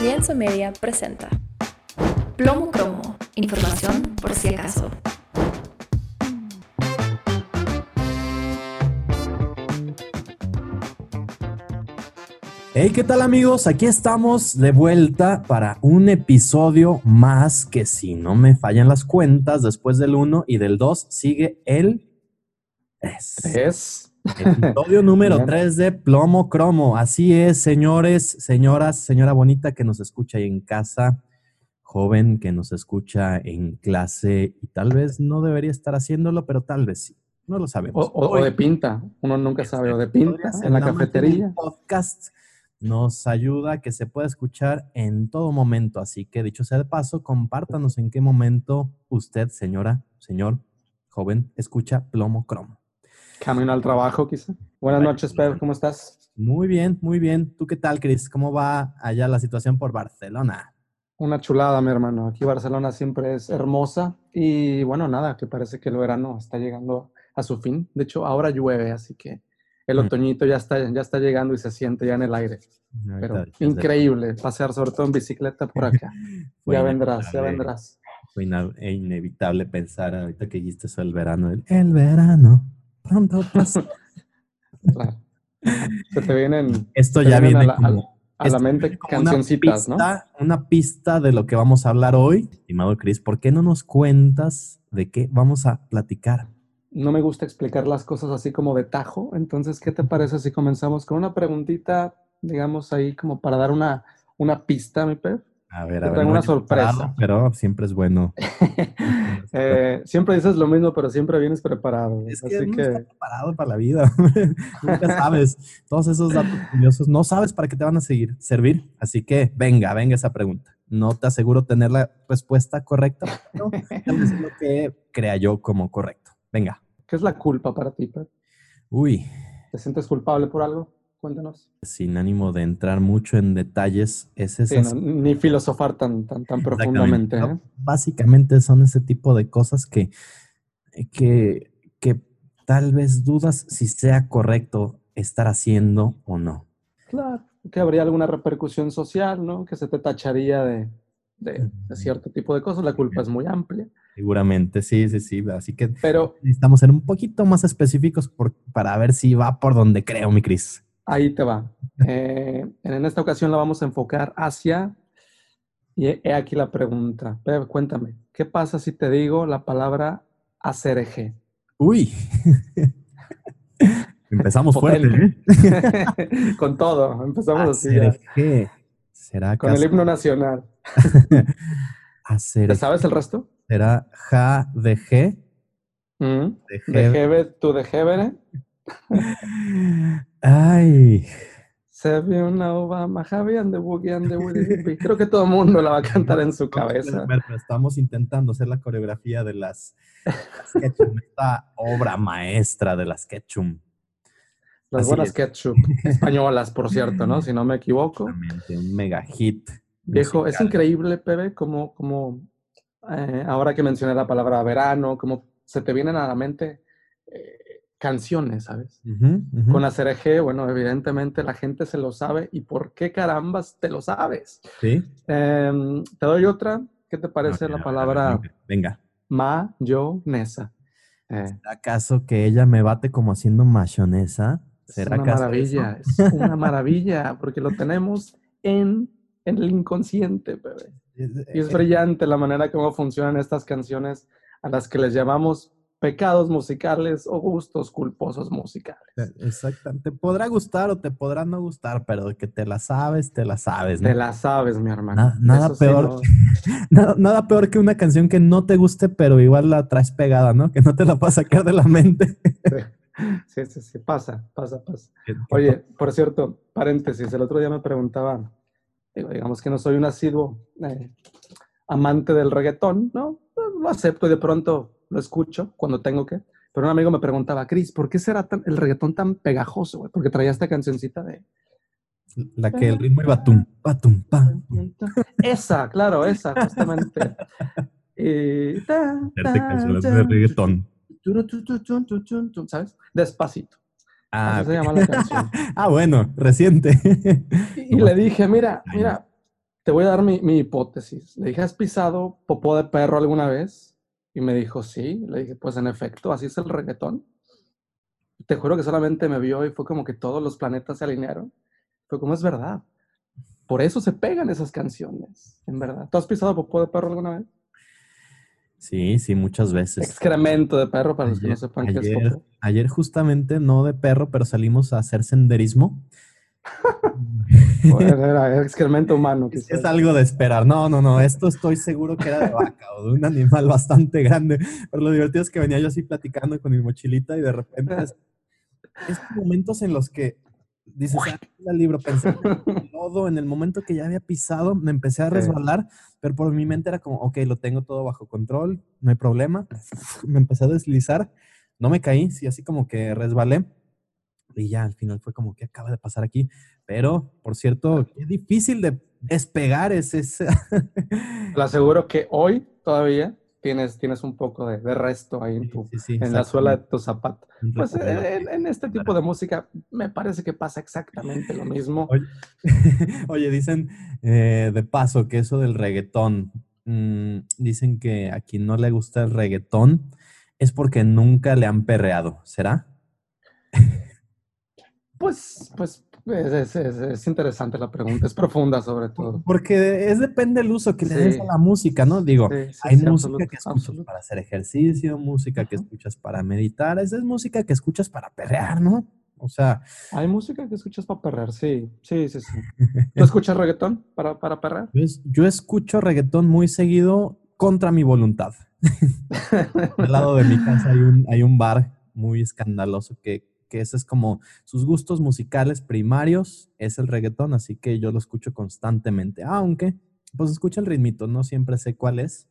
Lienzo Media presenta Plomo Cromo, información por si acaso. Hey, ¿qué tal amigos? Aquí estamos de vuelta para un episodio más que si no me fallan las cuentas, después del 1 y del 2 sigue el 3. Episodio número Bien. 3 de Plomo Cromo. Así es, señores, señoras, señora bonita que nos escucha ahí en casa, joven que nos escucha en clase y tal vez no debería estar haciéndolo, pero tal vez sí. No lo sabemos. o- o Hoy- de pinta. Uno nunca sabe. O de pinta en la cafetería. podcast nos ayuda a que se pueda escuchar en todo momento. Así que, dicho sea de paso, compártanos en qué momento usted, señora, señor, joven, escucha Plomo Cromo. Camino al trabajo, quizá. Buenas noches, Pedro. ¿Cómo estás? Muy bien, muy bien. ¿Tú qué tal, Cris? ¿Cómo va allá la situación por Barcelona? Una chulada, mi hermano. Aquí Barcelona siempre es hermosa. Y bueno, nada, que parece que el verano está llegando a su fin. De hecho, ahora llueve, así que el Mm. otoñito ya está, ya está llegando y se siente ya en el aire. Pero increíble pasear sobre todo en bicicleta por acá. Ya vendrás, ya vendrás. Fue e inevitable pensar ahorita que dijiste eso del verano. El, el verano. Pronto pasa. Claro. Se te vienen, Esto ya vienen viene a la, a- como- a la mente como una cancioncitas, ¿no? pista- Una pista de lo que vamos a hablar hoy. Estimado Chris, ¿por qué no nos cuentas de qué vamos a platicar? no me gusta explicar las cosas así como de tajo. Entonces, ¿qué te parece si comenzamos con una preguntita, digamos, ahí como para dar una, una pista, mi Pep? A ver, a ver. no una sorpresa. pero siempre es bueno. Eh, siempre dices lo mismo, pero siempre vienes preparado. Es que así no que está preparado para la vida. Nunca sabes. Todos esos datos curiosos no sabes para qué te van a seguir, servir. Así que venga, venga esa pregunta. No te aseguro tener la respuesta correcta, pero es lo que crea yo como correcto. Venga. ¿qué es la culpa para ti, Pep? Uy, ¿Te sientes culpable por algo? Cuéntanos. sin ánimo de entrar mucho en detalles, es Sí, no, ni filosofar tan, tan, tan profundamente. ¿eh? Básicamente son ese tipo de cosas que, que, que tal vez dudas si sea correcto estar haciendo o no. Claro, que habría alguna repercusión social, ¿no? Que se te tacharía de, de- de cierto tipo de cosas. La culpa es muy amplia. Seguramente, sí, sí, sí. Así que Pero necesitamos ser un poquito más específicos por- para ver si va por donde creo, mi Cris. Ahí te va. Eh, en esta ocasión la vamos a enfocar hacia... Y he aquí la pregunta. Pep, cuéntame, ¿qué pasa si te digo la palabra acereje? Uy. Empezamos fuerte. ¿eh? Con todo, empezamos así ya. ¿Será Con el himno nacional. ¿Te sabes el resto? ¿Será ja de G? Mm, De De G- tu de Jebere. Ay. Se vio una Obama, Javi and the Boogie and the Woody. Creo que todo el mundo la va a cantar en su cabeza. Estamos intentando hacer la coreografía de las, las Ketchum, esta obra maestra de las Ketchum. Las Así buenas es. ketchup españolas, por cierto, ¿no? Si no me equivoco. Un mega hit. Viejo, es increíble, Pepe, como, como eh, ahora que mencioné la palabra verano, como se te vienen a la mente eh, canciones, ¿sabes? Ujú, ujú. Con ACRG, bueno, evidentemente la gente se lo sabe. ¿Y por qué carambas te lo sabes? ¿Sí? Em, te doy otra. ¿Qué te parece la palabra ver, Venga. mayonesa? Eh, ¿Acaso que ella me bate como haciendo mayonesa? Es ¿Será una acaso maravilla, eso? es una maravilla, porque lo tenemos en, en el inconsciente, bebé. Y es brillante la manera como funcionan estas canciones a las que les llamamos pecados musicales o gustos culposos musicales. Exactamente. Te podrá gustar o te podrá no gustar, pero que te la sabes, te la sabes. ¿no? Te la sabes, mi hermano. Na- nada sí, peor. no- Nada, nada peor que una canción que no te guste, pero igual la traes pegada, ¿no? Que no te la puedas sacar de la mente. Sí, sí, sí, pasa, pasa, pasa. Que- que Oye, por cierto, paréntesis, el otro día me preguntaba, digamos que no soy un asiduo eh, amante del reggaetón, ¿no? Lo acepto y de pronto lo escucho cuando tengo que. Pero un amigo me preguntaba, Cris, ¿por qué será tan- el reggaetón tan pegajoso, güey? Porque traía esta cancioncita de... La que el ritmo iba tum, pa, tum, pa. Esa, claro, esa, justamente. Y... ta, Hacerte ta, canciones ta, de reggaetón. ¿Sabes? Despacito. Ah, Así se llama la canción. ah, bueno, reciente. Y, y le dije, mira, mira, te voy a dar mi, mi hipótesis. Le dije, ¿has pisado popó de perro alguna vez? Y me dijo, sí. Le dije, pues en efecto, así es el reggaetón. Te juro que solamente me vio y fue como que todos los planetas se alinearon. Fue como es verdad. Por eso se pegan esas canciones, en verdad. ¿Tú has pisado popó de perro alguna vez? Sí, sí, muchas veces. Excremento de perro, para los que no Ayer, sepan qué es ayer, popó. ayer justamente, no de perro, pero salimos a hacer senderismo. Bueno, era excremento humano. Es, es algo de esperar. No, no, no. Esto estoy seguro que era de vaca o de un animal bastante grande. Pero lo divertido es que venía yo así platicando con mi mochilita y de repente es, estos momentos en los que dices, ah, el libro, pensé en el lodo, en el momento que ya había pisado, me empecé a Sí. resbalar, pero por mi mente era como, ok, lo tengo todo bajo control, no hay problema. Me empecé a deslizar, no me caí, sí, así como que resbalé. Y ya al final fue como, ¿qué acaba de pasar aquí? Pero, por cierto, qué difícil de despegar es ese. Te aseguro que hoy todavía tienes, tienes un poco de, de resto ahí en, tu, Sí, sí, en la suela de tu zapato. Pues recorrido. en, en este tipo de música me parece que pasa exactamente lo mismo. Oye, oye, dicen eh, de paso que eso del reggaetón, mm, dicen que a quien no le gusta el reggaetón es porque nunca le han perreado, ¿será? Pues, pues es, es- es- es interesante la pregunta, es profunda sobre todo. Porque es depende del uso que le des Sí. a la música, ¿no? Digo, Sí, sí, hay música absoluto, que escuchas absoluto. para hacer ejercicio, música que escuchas para meditar, esa es música que escuchas para perrear, ¿no? O sea, Hay música que escuchas para perrear, sí, sí, sí, sí. ¿Tú escuchas reggaetón para, para perrear? yo, es- yo escucho reggaetón muy seguido contra mi voluntad. Al lado de mi casa hay un, hay un bar muy escandaloso que, que ese es como sus gustos musicales primarios, es el reggaetón, así que yo lo escucho constantemente, aunque pues escucho el ritmito, no siempre sé cuál es,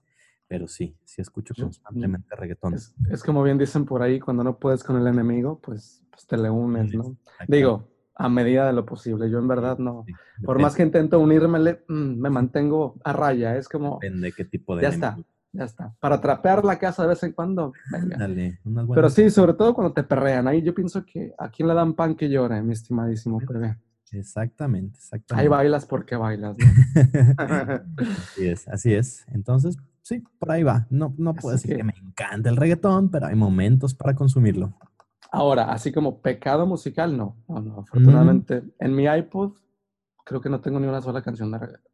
pero sí, sí escucho constantemente reggaetón. Es, es como bien dicen por ahí, cuando no puedes con el enemigo, pues, pues te le unes, ¿no? Digo, a medida de lo posible. Yo en verdad no. Sí, Por más que intento unirme, me mantengo a raya. Es como, Depende qué tipo de ya está. Ya está. Para trapear la casa de vez en cuando, venga. Dale, unas Pero buenas- sí, sobre todo cuando te perrean. Ahí yo pienso que a quién le dan pan que llore, mi estimadísimo bebé. Exactamente, exactamente. Ahí bailas porque bailas, ¿no? así es, así es. Entonces, sí, por ahí va. No, no puedo decir que- que... me encanta el reggaetón, pero hay momentos para consumirlo. Ahora, así como pecado musical, no. No, Mm. no. Afortunadamente, en mi iPod creo que no tengo ni una sola canción de reggaetón.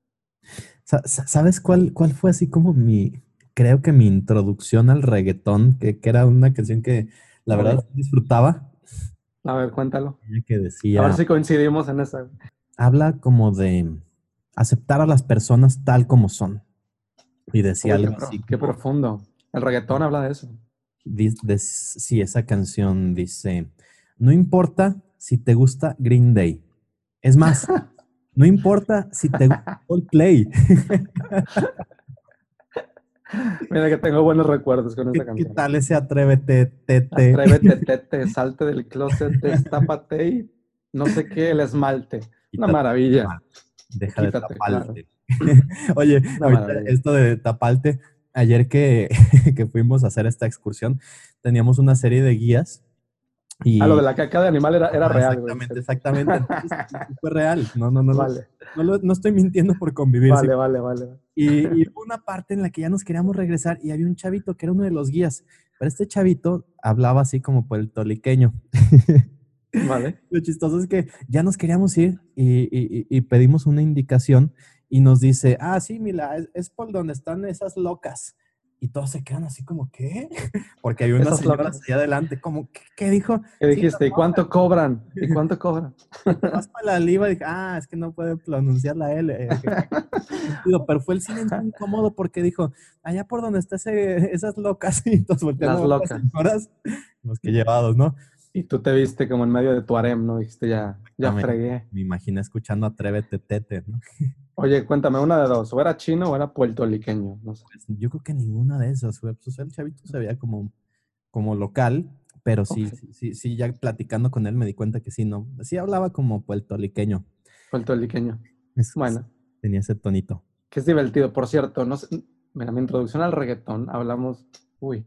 Sa- sa- ¿Sabes cuál, cuál fue así como mi, creo que mi introducción al reggaetón, que, que era una canción que la A verdad ver. disfrutaba, A ver, cuéntalo. Que A decía, ver si coincidimos en esa. habla como de aceptar a las personas tal como son. Y decía qué, algo pro- así, qué como- profundo. El reggaetón habla de eso. Dis- des- sí, esa canción dice, no importa si te gusta Green Day. Es más, no importa si te gusta Coldplay. Mira que tengo buenos recuerdos con ¿Qué, esa qué canción. tal ese atrévete, tete? Atrévete, tete, salte del closet, destápate y no sé qué, el esmalte. Una maravilla. Deja de taparte. Oye, ahorita esto de tapalte, ayer que, que fuimos a hacer esta excursión, teníamos una serie de guías. Y, Ah, lo de la caca de animal era, era Ah, real, güey. Exactamente, exactamente. Entonces, fue real. No, no, no, no, Vale, no, lo- no estoy mintiendo por convivir. sí vale, vale, vale. Y, y hubo una parte en la que ya nos queríamos regresar y había un chavito que era uno de los guías. Pero este chavito hablaba así como puertorriqueño. Vale. Lo chistoso es que ya nos queríamos ir y, y- y- y pedimos una indicación y nos dice, ah, sí, mira, es, es por donde están esas locas. Y todos se quedan así como, ¿qué? Porque hay unas Esas señoras locas. allá adelante, como, ¿qué, qué dijo? ¿Qué dijiste? ¿Y cuánto cobran? ¿Y cuánto cobran? Vas para la liva dije, ah, es que no puede pronunciar la L. eh, Digo, pero fue el silencio incómodo porque dijo, allá por donde está ese- esas locas y todos volteando Las locas. señoras, los que llevados, ¿no? Y tú te viste como en medio de tu harem, ¿no? Dijiste, ya, ya Exactamente. fregué. Me imaginé escuchando Atrévete Tete, ¿no? Oye, cuéntame una de dos. ¿O era chino o era puertorriqueño? No sé. Pues, yo creo que ninguna de esas, pues, el chavito se veía como, como local, pero sí, sí, sí, sí, ya platicando con él me di cuenta que sí, no, sí hablaba como puertorriqueño. Puertorriqueño. Es- Bueno, Tenía ese tonito. que es divertido. Por cierto, no sé, mira, mi introducción al reggaetón, hablamos, uy,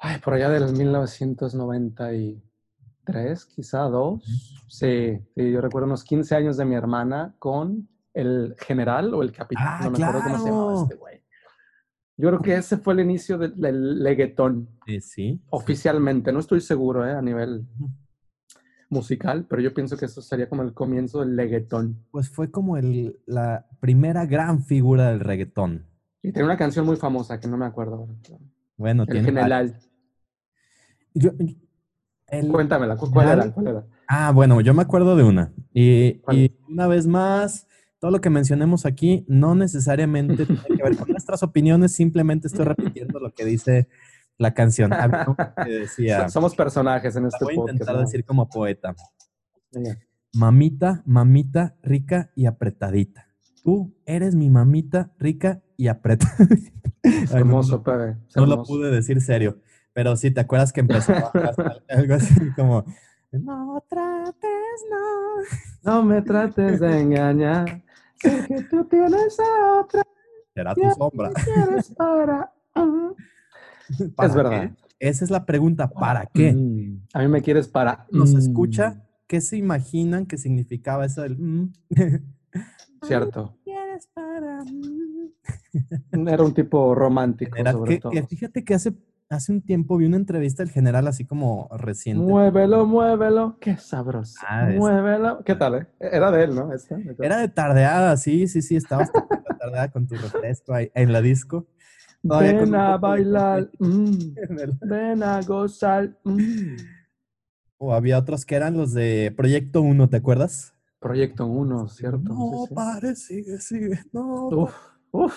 ay, por allá del 1993, quizá dos. Sí, sí, yo recuerdo unos 15 años de mi hermana con el general o el capitán, Ah, no me acuerdo cómo se llamaba claro. este güey. Yo creo que ese fue el inicio del, del leguetón, Eh, sí. oficialmente. No estoy seguro eh, a nivel musical, pero yo pienso que eso sería como el comienzo del leguetón. Pues fue como el, la primera gran figura del reggaetón. Y tiene una canción muy famosa que no me acuerdo. Bueno, El tiene general. Yo- el- Cuéntamela, ¿cu- ¿cuál era? ¿Cuál era? Ah, bueno, yo me acuerdo de una. Y, una vez más, todo lo que mencionemos aquí no necesariamente tiene que ver con nuestras opiniones, simplemente estoy repitiendo lo que dice la canción. Que decía, So- Somos personajes en este voy a podcast. intentar ¿no? decir como poeta. Venga. Mamita, mamita, rica y apretadita. Tú eres mi mamita rica y apretadita. No, Hermoso, no, no lo pude decir serio, pero sí, ¿te acuerdas que empezaba algo así como, no trates, no. No me trates de engañar. Sé que tú tienes a otra. Será tu sombra. para. ah. ¿Para Es verdad. Esa es la pregunta, ¿para qué? Mm. A mí me quieres para. Nos mm. escucha, ¿qué se imaginan que significaba eso del... mm? Cierto. ¿Quieres para mm? Era un tipo romántico, sobre que, todo. que fíjate que hace, hace un tiempo vi una entrevista del general así como reciente. Muévelo, muévelo. Qué sabroso. Ah, muévelo. ¿Qué tal, eh? Era de él, ¿no? Era de tardeada, sí, sí, sí, estabas tardeada con tu refresco ahí en la disco. Ven a poco de bailar. mm. Ven a gozar. mm. O había otros que eran los de Proyecto 1, ¿te acuerdas? Proyecto 1, ¿cierto? No, Sí, sí. pare, sigue, sigue. No, Uf, uf.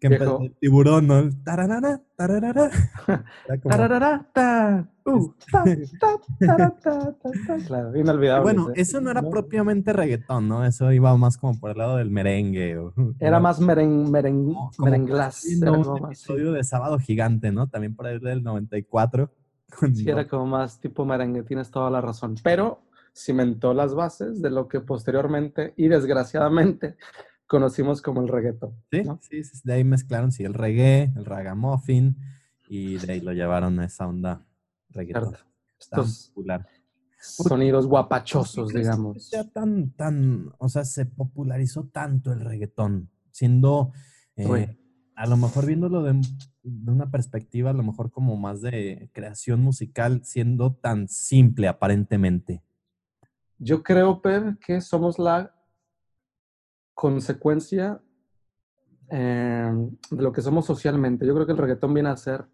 Que empezó el tiburón, ¿no? Tararara, tararara. Era como- Tararara, ta, uh, ta, ta, tarara, ta, ta, ta. Claro, inolvidable. Bueno, ese. eso no era No. propiamente reggaetón, ¿no? Eso iba más como por el lado del merengue. o- Era más meren, meren, No, merenglás. Sí, Era no, como un más, episodio de Sábado Gigante, ¿no? También por ahí del 94. con- Sí, era como más tipo merengue, tienes toda la razón. Pero cimentó las bases de lo que posteriormente y desgraciadamente conocimos como el reggaetón. Sí, ¿no? sí, sí, de ahí mezclaron, sí, el reggae, el ragamuffin, y de ahí lo llevaron a esa onda reggaetón. Estos popular. sonidos ¿Por guapachosos, digamos. tan, tan, o sea, se popularizó tanto el reggaetón, siendo, eh, a lo mejor viéndolo de, de una perspectiva, a lo mejor como más de creación musical, siendo tan simple aparentemente. Yo creo, Pep, que somos la consecuencia eh, de lo que somos socialmente. Yo creo que el reggaetón viene a ser,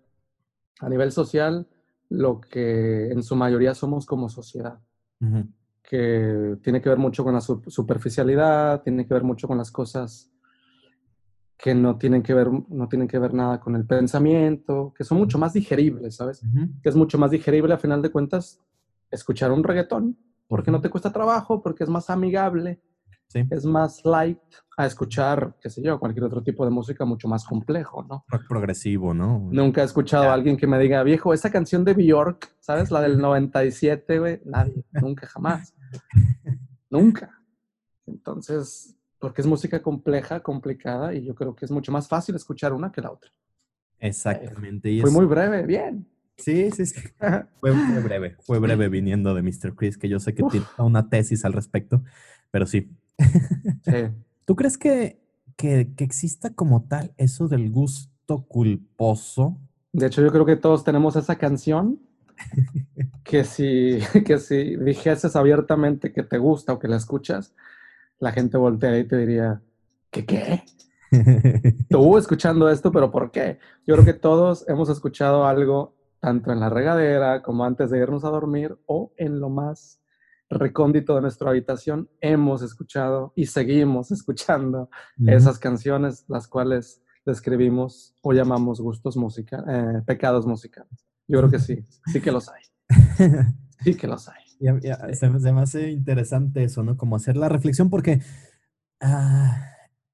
a nivel social, lo que en su mayoría somos como sociedad, que tiene que ver mucho con la su- superficialidad, tiene que ver mucho con las cosas que no tienen que ver, no tienen que ver nada con el pensamiento, que son mucho más digeribles, ¿sabes? Que es mucho más digerible a final de cuentas escuchar un reggaetón, porque no te cuesta trabajo, porque es más amigable, Sí, es más light a escuchar, qué sé yo, cualquier otro tipo de música mucho más complejo, ¿no? rock progresivo, ¿no? Nunca he escuchado a alguien que me diga, viejo, esa canción de Bjork, ¿sabes? La del 97, güey, nadie, nunca, jamás, nunca. Entonces, porque es música compleja, complicada, y yo creo que es mucho más fácil escuchar una que la otra. Exactamente. Y Fue es- muy breve, bien. Sí, sí, sí. Fue, fue breve, fue breve viniendo de Mr. Chris, que yo sé que Uf. tiene una tesis al respecto, pero sí. Sí. ¿Tú crees que, que, que exista como tal eso del gusto culposo? De hecho, yo creo que todos tenemos esa canción que si, que si dijeses abiertamente que te gusta o que la escuchas, la gente voltea y te diría, ¿qué qué? Tú escuchando esto, pero ¿por qué? Yo creo que todos hemos escuchado algo tanto en la regadera como antes de irnos a dormir o en lo más recóndito de nuestra habitación, hemos escuchado y seguimos escuchando esas canciones, las cuales describimos o llamamos gustos musicales, pecados musicales. Yo creo que sí, sí que los hay, sí que los hay. Ya- ya, se, me- se me hace interesante eso, ¿no? Como hacer la reflexión, porque ah,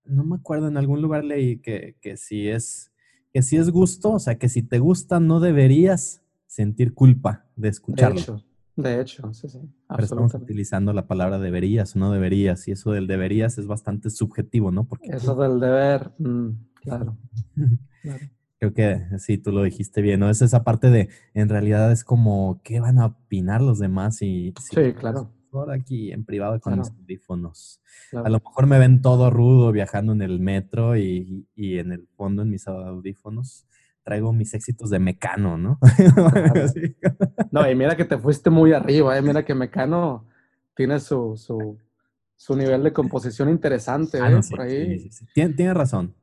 no me acuerdo, en algún lugar leí que, que si es, que si es gusto, o sea, que si te gusta no deberías sentir culpa de De escucharlo. hecho, de hecho, sí, sí, Pero estamos utilizando la palabra deberías o no deberías, y eso del deberías es bastante subjetivo, ¿no? Porque Eso del deber, mm, claro, claro. creo que sí, tú lo dijiste bien, ¿no? Es esa parte de, en realidad es como, ¿qué van a opinar los demás? Y si Sí, claro. mejor aquí en privado con Claro. mis audífonos. Claro. A lo mejor me ven todo rudo viajando en el metro y, y en el fondo en mis audífonos traigo mis éxitos de Mecano, ¿no? No, y mira que te fuiste muy arriba, ¿eh? Mira que Mecano tiene su, su, su nivel de composición interesante, Ah, ¿eh? no, sí, Por ahí. sí, sí, sí. Tien- Tiene, razón.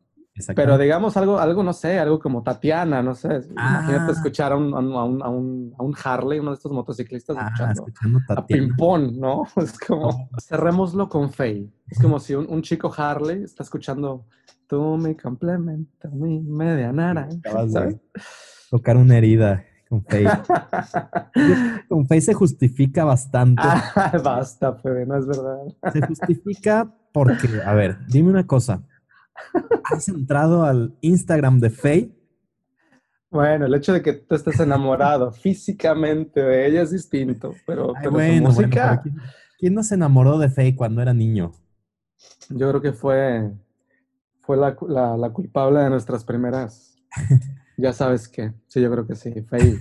Pero digamos algo, algo, no sé, algo como Tatiana, no sé. Imagínate Ah. escuchar a un, a, un, a un- a Harley, uno de estos motociclistas, Ah, escuchando escuchando a. Pimpón, ¿no? Es como, cerrémoslo con Faye. Es como si un, un chico Harley está escuchando Tú mi complemento, mi media naranja, Acabas de tocar una herida con Faye. Con Faye se justifica bastante. Ah, basta, Febe, no es verdad. Se justifica porque, a ver, dime una cosa. ¿Has entrado al Instagram de Faye? Bueno, el hecho de que tú estés enamorado físicamente de ella es distinto, pero, Ay, pero su bueno, música, pero ¿quién, quién no se enamoró de Faye cuando era niño? yo creo que fue, fue la, la- la culpable de nuestras primeras. Ya sabes qué. Sí, yo creo que sí. Faye,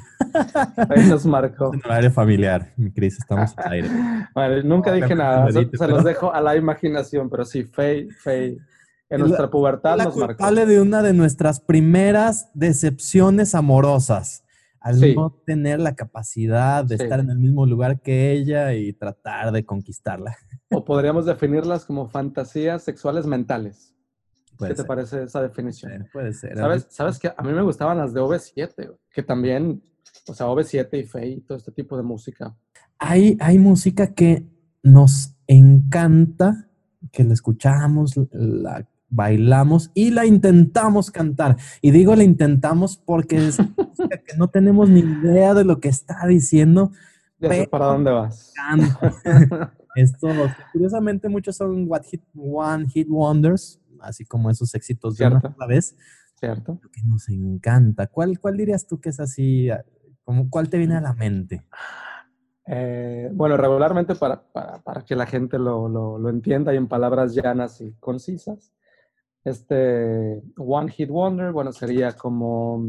Faye nos marcó. En horario familiar, mi Cris, estamos al aire. Bueno, nunca No, dije nada, se, pero- los dejo a la imaginación, pero sí, Faye, Faye, en Es nuestra pubertad nos marcó. culpable de una de nuestras primeras decepciones amorosas. Al Sí. no tener la capacidad de Sí. estar en el mismo lugar que ella y tratar de conquistarla. O podríamos definirlas como fantasías sexuales mentales. Puede ¿Qué te ser, parece esa definición? puede ser, puede ser. ¿Sabes, ¿Sabes que A mí me gustaban las de OV7, güey, que también, o sea, OV7 y Faye y todo este tipo de música. Hay, hay música que nos encanta, que la escuchamos, la bailamos y la intentamos cantar. Y digo la intentamos porque es música que no tenemos ni idea de lo que está diciendo. Ya sé para dónde vas. Estos, curiosamente, muchos son what hit, One Hit Wonders, así como esos éxitos de una sola vez, ¿Cierto? que nos encanta. ¿Cuál, ¿Cuál dirías tú que es así? ah, Como, ¿Cuál te viene a la mente? Eh, bueno, regularmente para, para, para que la gente lo, lo, lo entienda y en palabras llanas y concisas, este One Hit Wonder, bueno, sería como...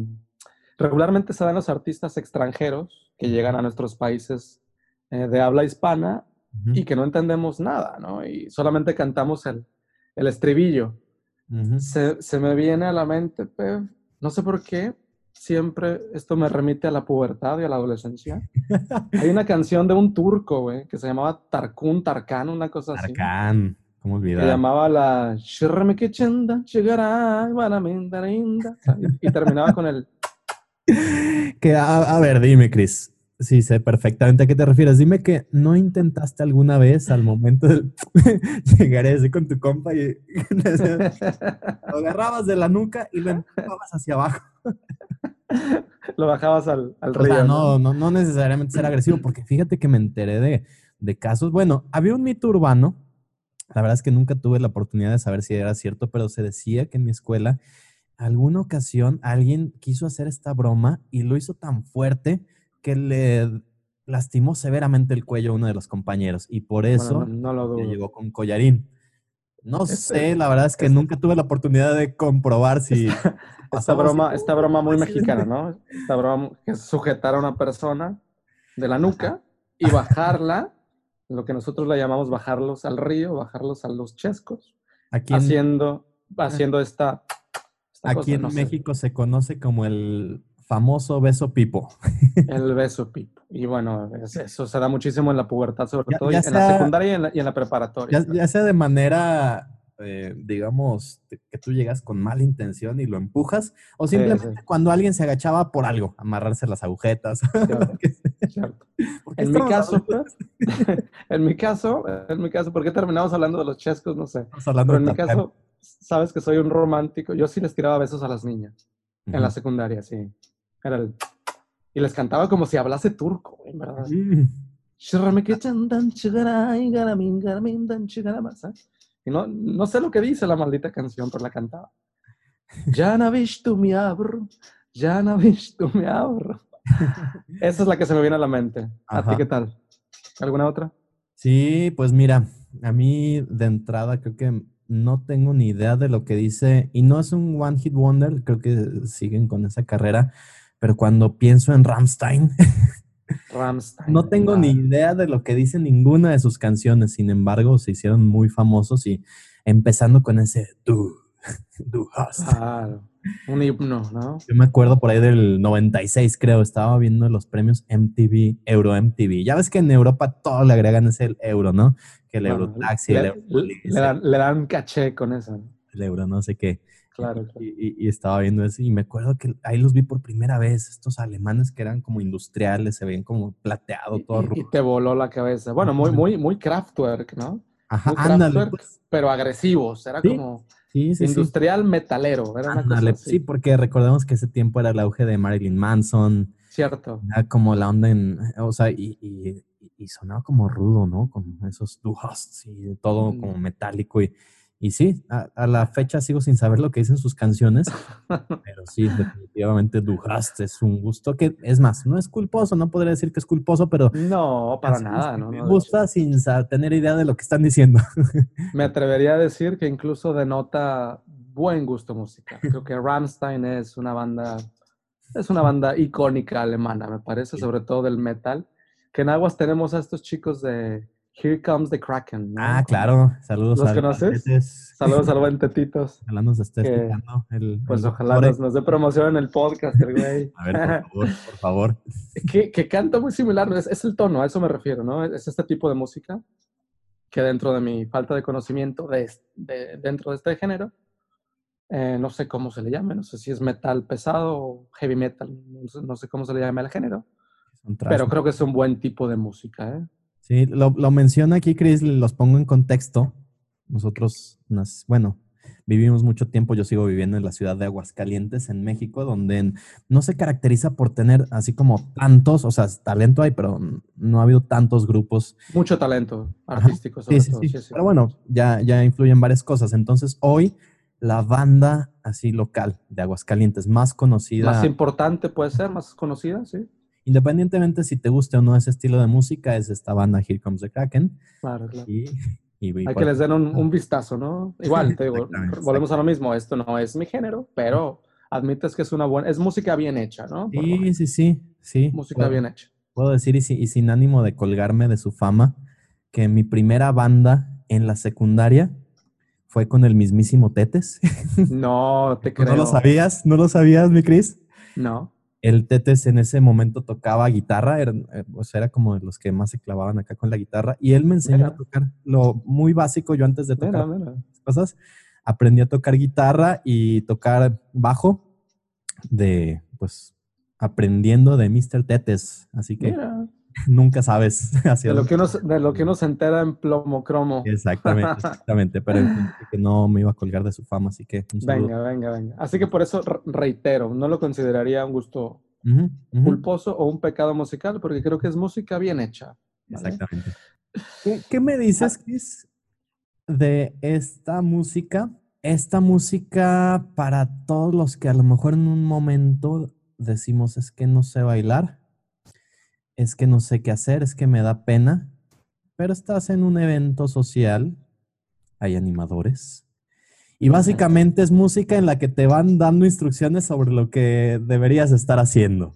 Regularmente se dan los artistas extranjeros que llegan a nuestros países eh, de habla hispana y que no entendemos nada, ¿no? Y solamente cantamos el, el estribillo. ujú. Se, se me viene a la mente, Pev, no sé por qué, siempre esto me remite a la pubertad y a la adolescencia. Hay una canción de un turco, güey, que se llamaba Tarkun Tarkan, una cosa así. Tarkan, ¿cómo olvidar? llamaba la y terminaba con el Que, a, a ver, dime, Chris. Sí, sé perfectamente a qué te refieres. Dime que no intentaste alguna vez al momento de llegar así con tu compa y lo agarrabas de la nuca y lo empujabas hacia abajo. lo bajabas al, al O río. sea, ¿no? no, no, no necesariamente ser agresivo, porque fíjate que me enteré de, de casos. Bueno, había un mito urbano. La verdad es que nunca tuve la oportunidad de saber si era cierto, pero se decía que en mi escuela, alguna ocasión, alguien quiso hacer esta broma y lo hizo tan fuerte que le lastimó severamente el cuello a uno de los compañeros. Y por Bueno, eso no, no lo llegó con collarín. No Este- sé, la verdad es que este- nunca tuve la oportunidad de comprobar si. Esta broma, esta broma muy mexicana, ¿no? Esta broma que es sujetar a una persona de la nuca y bajarla, lo que nosotros le llamamos bajarlos al río, bajarlos a los chescos, Aquí en, haciendo, haciendo esta, esta aquí cosa, en no sé, México se conoce como el famoso beso pipo. el beso pipo. Y bueno, es- eso se da muchísimo en la pubertad, sobre Ya- todo ya en la secundaria y en la, y en la preparatoria. Ya, ya sea de manera, eh, digamos, que tú llegas con mala intención y lo empujas, o simplemente sí. cuando alguien se agachaba por algo, amarrarse las agujetas. Cierto, cierto. ¿Por qué En mi caso, en mi caso, en mi caso, ¿por qué terminamos hablando de los chescos? No sé. Pero en mi caso, sabes que soy un romántico. Yo sí les tiraba besos a las niñas en la secundaria, sí. Era el... Y les cantaba como si hablase turco, en verdad. Mm. Y no, no sé lo que dice la maldita canción, pero la cantaba. Ya no visto mi abro, ya no visto mi abro. Esa es la que se me viene a la mente. ¿A ti Ajá. qué tal? ¿Alguna otra? Sí, pues mira, a mí de entrada creo que no tengo ni idea de lo que dice, y no es un One Hit Wonder, creo que siguen con esa carrera, pero cuando pienso en Rammstein, Rammstein. No tengo ni idea de lo que dice ninguna de sus canciones, sin embargo, se hicieron muy famosos y empezando con ese Du, Du hast. Claro, un himno, ¿no? Yo me acuerdo por ahí del 96, creo, estaba viendo los premios MTV, Euro MTV. Ya ves que en Europa todo le agregan ese euro, ¿no? Que el Bueno, Eurotaxi, el le, Europolis, le dan, le dan caché con eso. el euro no sé qué. Claro, claro. Y, y- y estaba viendo eso y me acuerdo que ahí los vi por primera vez, estos alemanes que eran como industriales, se ven como plateado, todo y- y te voló la cabeza. Bueno, muy, muy, muy Kraftwerk, ¿no? Ajá, muy ándale, Kraftwerk, pues. pero agresivos. Era Sí, como Sí, sí, sí. industrial metalero. Era una cosa sí, porque recordemos que ese tiempo era el auge de Marilyn Manson, Cierto. era como la onda en, o sea, y, y- sonaba como rudo, ¿no? Con esos duhosts y todo Mm. como metálico y, y sí, a, a la fecha sigo sin saber lo que dicen sus canciones, pero sí, definitivamente duhast es un gusto que, es más, no es culposo, no podría decir que es culposo, pero No, para nada. No, me no, gusta sin tener idea de lo que están diciendo. Me atrevería a decir que incluso denota buen gusto musical. Creo que Rammstein es una banda, es una banda icónica alemana, me parece, sobre todo del metal. Que en Aguas tenemos a estos chicos de Here Comes the Kraken. ¿no? Ah, claro, saludos ¿Los al- conoces? Saludos al buen Tetitos. Ojalá nos esté Que, escuchando el, Pues el ojalá nos, nos dé promoción en el podcast, el güey. A ver, por favor, por favor. que, que canta muy similar, es, es el tono, a eso me refiero, ¿no? Es este tipo de música que dentro de mi falta de conocimiento de, de- dentro de este género, eh, no sé cómo se le llame, no sé si es metal pesado o heavy metal, no sé, no sé cómo se le llama al género, pero creo que es un buen tipo de música, ¿eh? Sí, lo, lo menciona aquí, Chris, los pongo en contexto. Nosotros, nas- bueno, vivimos mucho tiempo, yo sigo viviendo en la ciudad de Aguascalientes, en México, donde no se caracteriza por tener así como tantos, o sea, talento hay, pero no ha habido tantos grupos. Mucho talento artístico, sobre Sí, todo. sí. sí, sí. Pero bueno, ya, ya influyen varias cosas. Entonces, hoy la banda así local de Aguascalientes más conocida, Más importante puede ser, más conocida, sí. Independientemente si te guste o no ese estilo de música, es esta banda Here Comes the Kraken. Claro, claro. Y, y- y Hay que les den un, un vistazo, ¿no? Igual, te digo, volvemos a lo mismo, esto no es mi género, pero admites que es una buena, es música bien hecha, ¿no? Sí, sí, sí, sí. música Puedo- bien hecha. Puedo decir, y, y sin ánimo de colgarme de su fama, que mi primera banda en la secundaria fue con el mismísimo Tetes. No te creo. ¿No lo sabías? ¿No lo sabías, mi Cris? No. El Tetes en ese momento tocaba guitarra, era, eh, o sea, era como de los que más se clavaban acá con la guitarra, y él me enseñó Mira. a tocar lo muy básico. Yo antes de tocar mira. cosas, aprendí a tocar guitarra y tocar bajo de, pues, aprendiendo de Mr. Tetes. Así que Mira. Nunca sabes hacia De lo, que uno, se- de lo que uno se entera en plomo cromo. Exactamente, exactamente. Pero que no me iba a colgar de su fama, así que un. Venga, venga, venga. Así que por eso re- reitero, no lo consideraría un gusto ujú, culposo o un pecado musical, porque creo que es música bien hecha. ¿vale? Exactamente. ¿Qué, qué me dices, Chris, de esta música? Esta música para todos los que a lo mejor en un momento decimos es que no sé bailar, es que no sé qué hacer, es que me da pena, pero estás en un evento social, hay animadores, y básicamente es música en la que te van dando instrucciones sobre lo que deberías estar haciendo.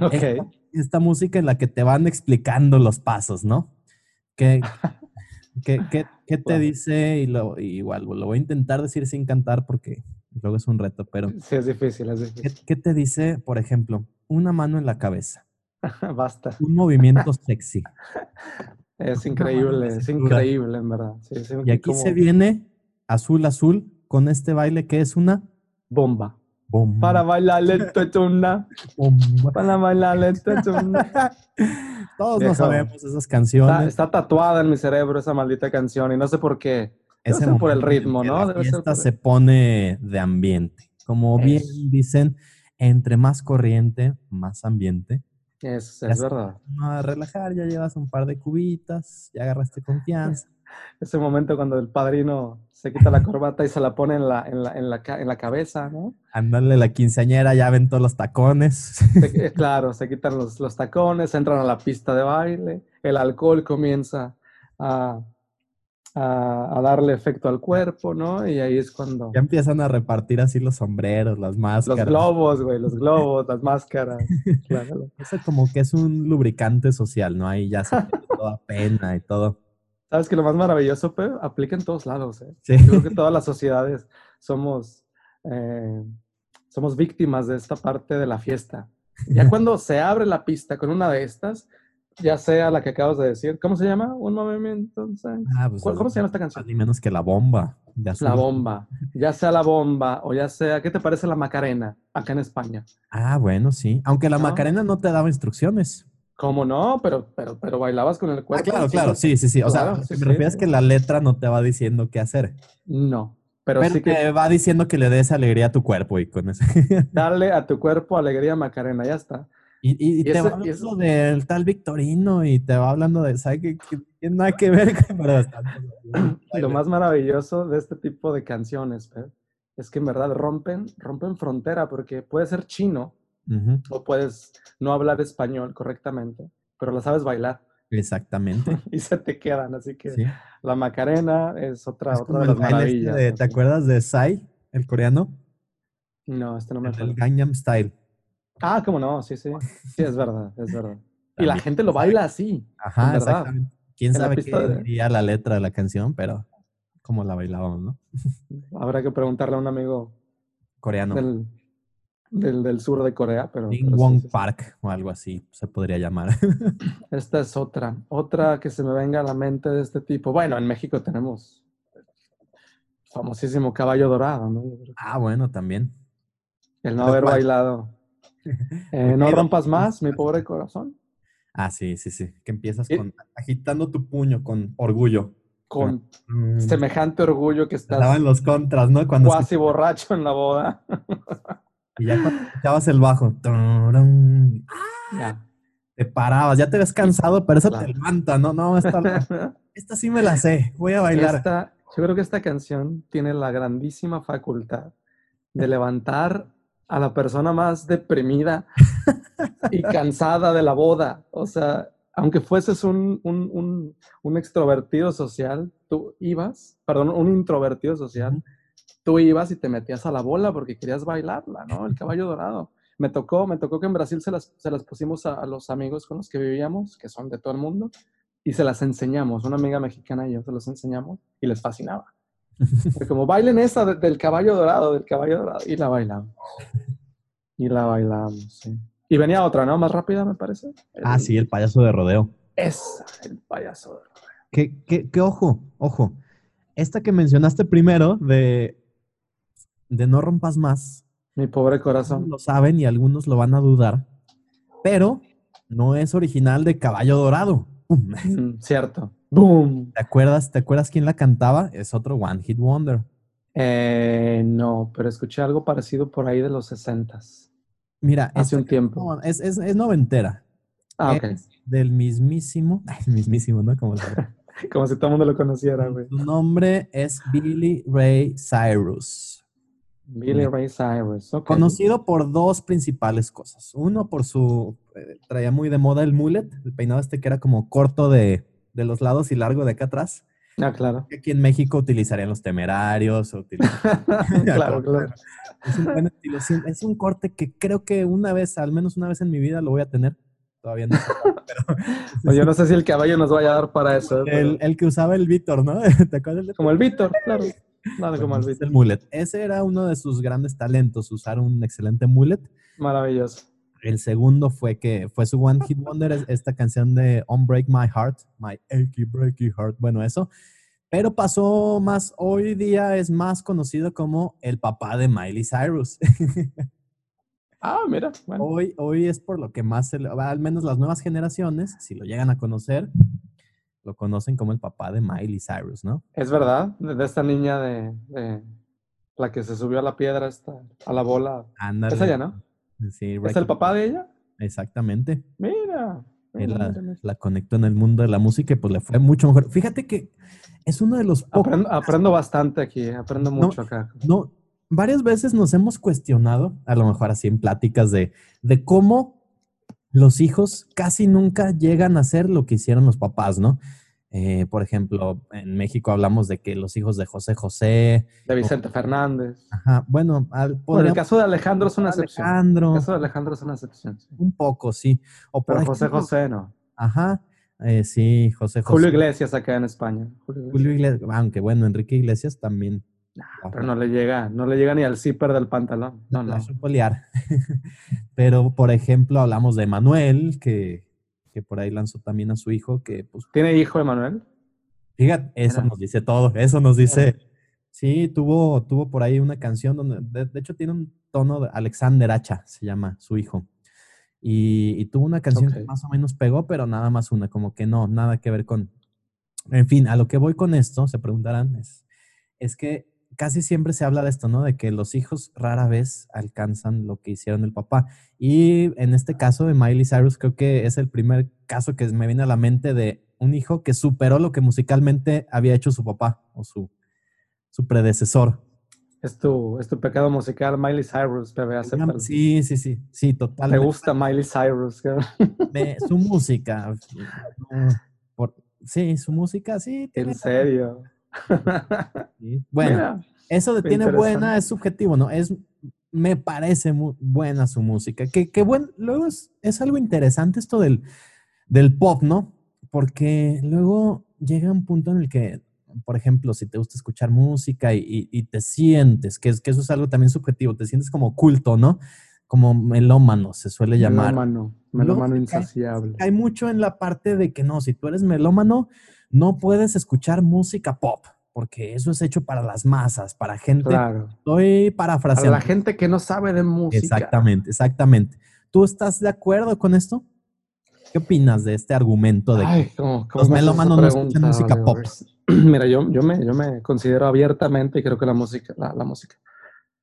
Ok. Esta, esta música en la que te van explicando los pasos, ¿no? ¿Qué, qué, qué- qué te dice? Y lo, y igual, lo voy a intentar decir sin cantar porque luego es un reto, pero Sí, es difícil, es ¿qué, difícil. qué te dice, por ejemplo, una mano en la cabeza, Basta. un movimiento sexy? Es increíble, es increíble, en verdad. Sí, Y aquí como se viene azul, azul, con este baile que es una bomba. bomba. Para bailar lento es una. bomba. Para bailar lento es una. Todos no Viejo. sabemos esas Está, canciones. está tatuada en mi cerebro esa maldita canción y no sé por qué. Debe ese ser por el ritmo, ¿no? La fiesta por se pone de ambiente. Como bien dicen, entre más corriente, más ambiente. Es, es verdad. A relajar, ya llevas un par de cubitas, ya agarraste confianza. Ese momento cuando el padrino se quita la corbata y se la pone en la, en la, en la, en la cabeza, ¿no? Ándale la quinceañera, ya ven todos los tacones. Se- eh, claro, se quitan los, los tacones, entran a la pista de baile, el alcohol comienza a, a, a darle efecto al cuerpo, ¿no? Y ahí es cuando... Ya empiezan a repartir así los sombreros, las Los máscaras. globos, güey, los globos, las máscaras. Claro. Eso como que es un lubricante social, ¿no? Ahí ya se toda pena y todo. ¿Sabes que lo más maravilloso, Pe? Aplica en todos lados, ¿eh? Sí. Creo que todas las sociedades somos, eh, somos víctimas de esta parte de la fiesta. Ya cuando se abre la pista con una de estas, ya sea la que acabas de decir, ¿cómo se llama? Un movimiento. Ah, pues, ¿Cuál- ¿Cómo se llama esta canción? Ni menos que la bomba. Ya La sabes. bomba. Ya sea la bomba o ya sea, ¿qué te parece la Macarena acá en España? Ah, bueno, sí. Aunque la ¿No? Macarena no te daba instrucciones. ¿Cómo no? Pero, pero, pero bailabas con el Ah, cuerpo. claro, claro, sí, sí, sí. O Claro, sea, sí, me sí. refiero es que la letra no te va diciendo qué hacer. No, pero, Pero, sí que te va diciendo que le des alegría a tu cuerpo y con eso. darle a tu cuerpo alegría Macarena, ya está. Y, y- te va hablando eso- del tal Victorino y te va hablando de, ¿sabes qué? Que tiene nada que ver, Lo más maravilloso de este tipo de canciones, Fer, es que en verdad rompen, rompen frontera porque puedes ser chino o puedes no hablar español correctamente, pero la sabes bailar Exactamente. y se te quedan. Así que Sí. la Macarena es otra, Es otra de el las este maravillas. ¿te acuerdas de Psy, el coreano? No, este no me El acuerdo. Gangnam Style. Ah, cómo no, sí, sí. Sí, es verdad, es verdad. Y la gente lo baila así. Ajá, exactamente. Quién sabe qué de- diría la letra de la canción, pero cómo la bailábamos, ¿no? Habrá que preguntarle a un amigo Coreano. del, del, del sur de Corea, pero, Ding pero Wong sí, sí. Park o algo así se podría llamar. Esta es otra, otra que se me venga a la mente de este tipo. Bueno, en México tenemos famosísimo caballo dorado, ¿no? Ah, bueno, también. El no ¿Pero haber bailado. Eh, no rompas más, mi pobre corazón. Ah, sí, sí, sí. Que empiezas Y- con agitando tu puño con orgullo. Con Mm, semejante orgullo que estás los contras, ¿no? Cuando cuasi borracho en la boda. y ya cuando escuchabas el bajo, Ya. te parabas, ya te ves cansado, pero eso Claro. te levanta, ¿no? No, esta, esta sí me la sé, voy a bailar. Esta- yo creo que esta canción tiene la grandísima facultad de levantar a la persona más deprimida y cansada de la boda. O sea, aunque fueses un, un- un- un extrovertido social, tú ibas, perdón, un introvertido social, tú ibas y te metías a la bola porque querías bailarla, ¿no? El caballo dorado. Me tocó, me tocó que en Brasil se las, se las pusimos a, a los amigos con los que vivíamos, que son de todo el mundo, y se las enseñamos. Una amiga mexicana y yo se las enseñamos y les fascinaba. Como, bailen esa de- del caballo dorado, del caballo dorado. Y la bailamos. Y la bailamos, sí. Y venía otra, ¿no? Más rápida, me parece. Ah, sí, el payaso de rodeo. Esa, el payaso. dorado. Que, que, que ojo, ojo. Esta que mencionaste primero de, de no rompas más, Mi pobre algunos corazón. lo saben y algunos lo van a dudar, pero no es original de Caballo Dorado. Mm, cierto. ¡Boom! ¿Te acuerdas, ¿Te acuerdas quién la cantaba? Es otro One Hit Wonder. Eh, no, pero escuché algo parecido por ahí de los sesentas. Mira, Hace un tiempo. es, es, es noventera. Ah, ok. Es del mismísimo, ay, mismísimo, ¿no? Como Como si todo el mundo lo conociera, güey. Su nombre es Billy Ray Cyrus. Billy Ray Cyrus. Conocido por dos principales cosas. Uno, por su. eh, traía muy de moda el mullet, el peinado este que era como corto de, de los lados y largo de acá atrás. Ah, claro. Que aquí en México utilizarían los temerarios. o claro, claro. Es un buen estilo. Es un corte que creo que una vez, al menos una vez en mi vida, lo voy a tener. Todavía no. pero Pues yo no sé si el caballo nos vaya a dar para eso. ¿eh? Pero- el, el que usaba el Víctor, ¿no? ¿Te acuerdas Como el Víctor, claro. Nada como el Bueno, mullet. Ese era uno de sus grandes talentos, usar un excelente mullet. Maravilloso. El segundo fue que fue su One Hit Wonder, es esta canción de Unbreak My Heart, My Achy Breaky Heart, bueno, eso. Pero pasó más, hoy día es más conocido como el papá de Miley Cyrus. Ah, mira. Bueno, hoy, hoy es por lo que más, se le- al menos las nuevas generaciones, si lo llegan a conocer, lo conocen como el papá de Miley Cyrus, ¿no? es verdad. De esta niña de, de la que se subió a la piedra, esta, a la bola. Ándale. Es ella, ¿no? Sí, ¿Es el papá de ella? Exactamente. Mira. La, la conectó en el mundo de la música y pues le fue mucho mejor. Fíjate que es uno de los pocos. Aprendo, aprendo bastante aquí, aprendo mucho acá. No, varias veces nos hemos cuestionado, a lo mejor así en pláticas, de, de cómo los hijos casi nunca llegan a ser lo que hicieron los papás, ¿no? Eh, por ejemplo, en México hablamos de que los hijos de José José. De Vicente Fernández. Ajá, bueno, al, bueno, el caso de Alejandro es una excepción. Alejandro. El caso de Alejandro es una excepción. Sí. Un poco, sí. O por Pero José José no. Ajá. Eh, sí, José José. Julio Iglesias acá en España. Julio Iglesias. aunque bueno, Enrique Iglesias también. Pero no le llega, no le llega ni al zipper del pantalón. No, no. no. liar. pero, por ejemplo, hablamos de Manuel, que, que por ahí lanzó también a su hijo, que pues. ¿Tiene hijo Emanuel? Fíjate, eso nos dice todo, eso nos dice. Sí, tuvo, tuvo por ahí una canción donde, de, hecho, tiene un tono de Alexander Hacha, se llama su hijo. Y, tuvo una canción que más o menos pegó, pero nada más una, como que no, nada que ver con. En fin, a lo que voy con esto, se preguntarán, es, es que casi siempre se habla de esto, ¿no? De que los hijos rara vez alcanzan lo que hicieron el papá. Y en este caso de Miley Cyrus, creo que es el primer caso que me viene a la mente de un hijo que superó lo que musicalmente había hecho su papá o su, su predecesor. Es tu, es tu pecado musical, Miley Cyrus, bebé. Sí, sí, sí, sí, totalmente. ¿Te gusta Miley Cyrus? su música. sí, su música, sí. ¿En serio? Bueno, eso de tiene buena es subjetivo, ¿no? Es, me parece muy buena su música. Que, que bueno, luego es, es algo interesante esto del, del pop, ¿no? porque luego llega un punto en el que, por ejemplo, si te gusta escuchar música y, te sientes, que, que eso es algo también subjetivo, te sientes como culto, ¿no? Como melómano, se suele llamar. Melómano, melómano insaciable. Hay, mucho en la parte de que no, si tú eres melómano, no puedes escuchar música pop, porque eso es hecho para las masas, para gente. Claro. Estoy parafraseando. Para la gente que no sabe de música. Exactamente, exactamente. ¿Tú estás de acuerdo con esto? ¿Qué opinas de este argumento de que los melómanos no escuchan música pop? Mira, yo, yo, me, yo me considero abiertamente y creo que la música, la, música,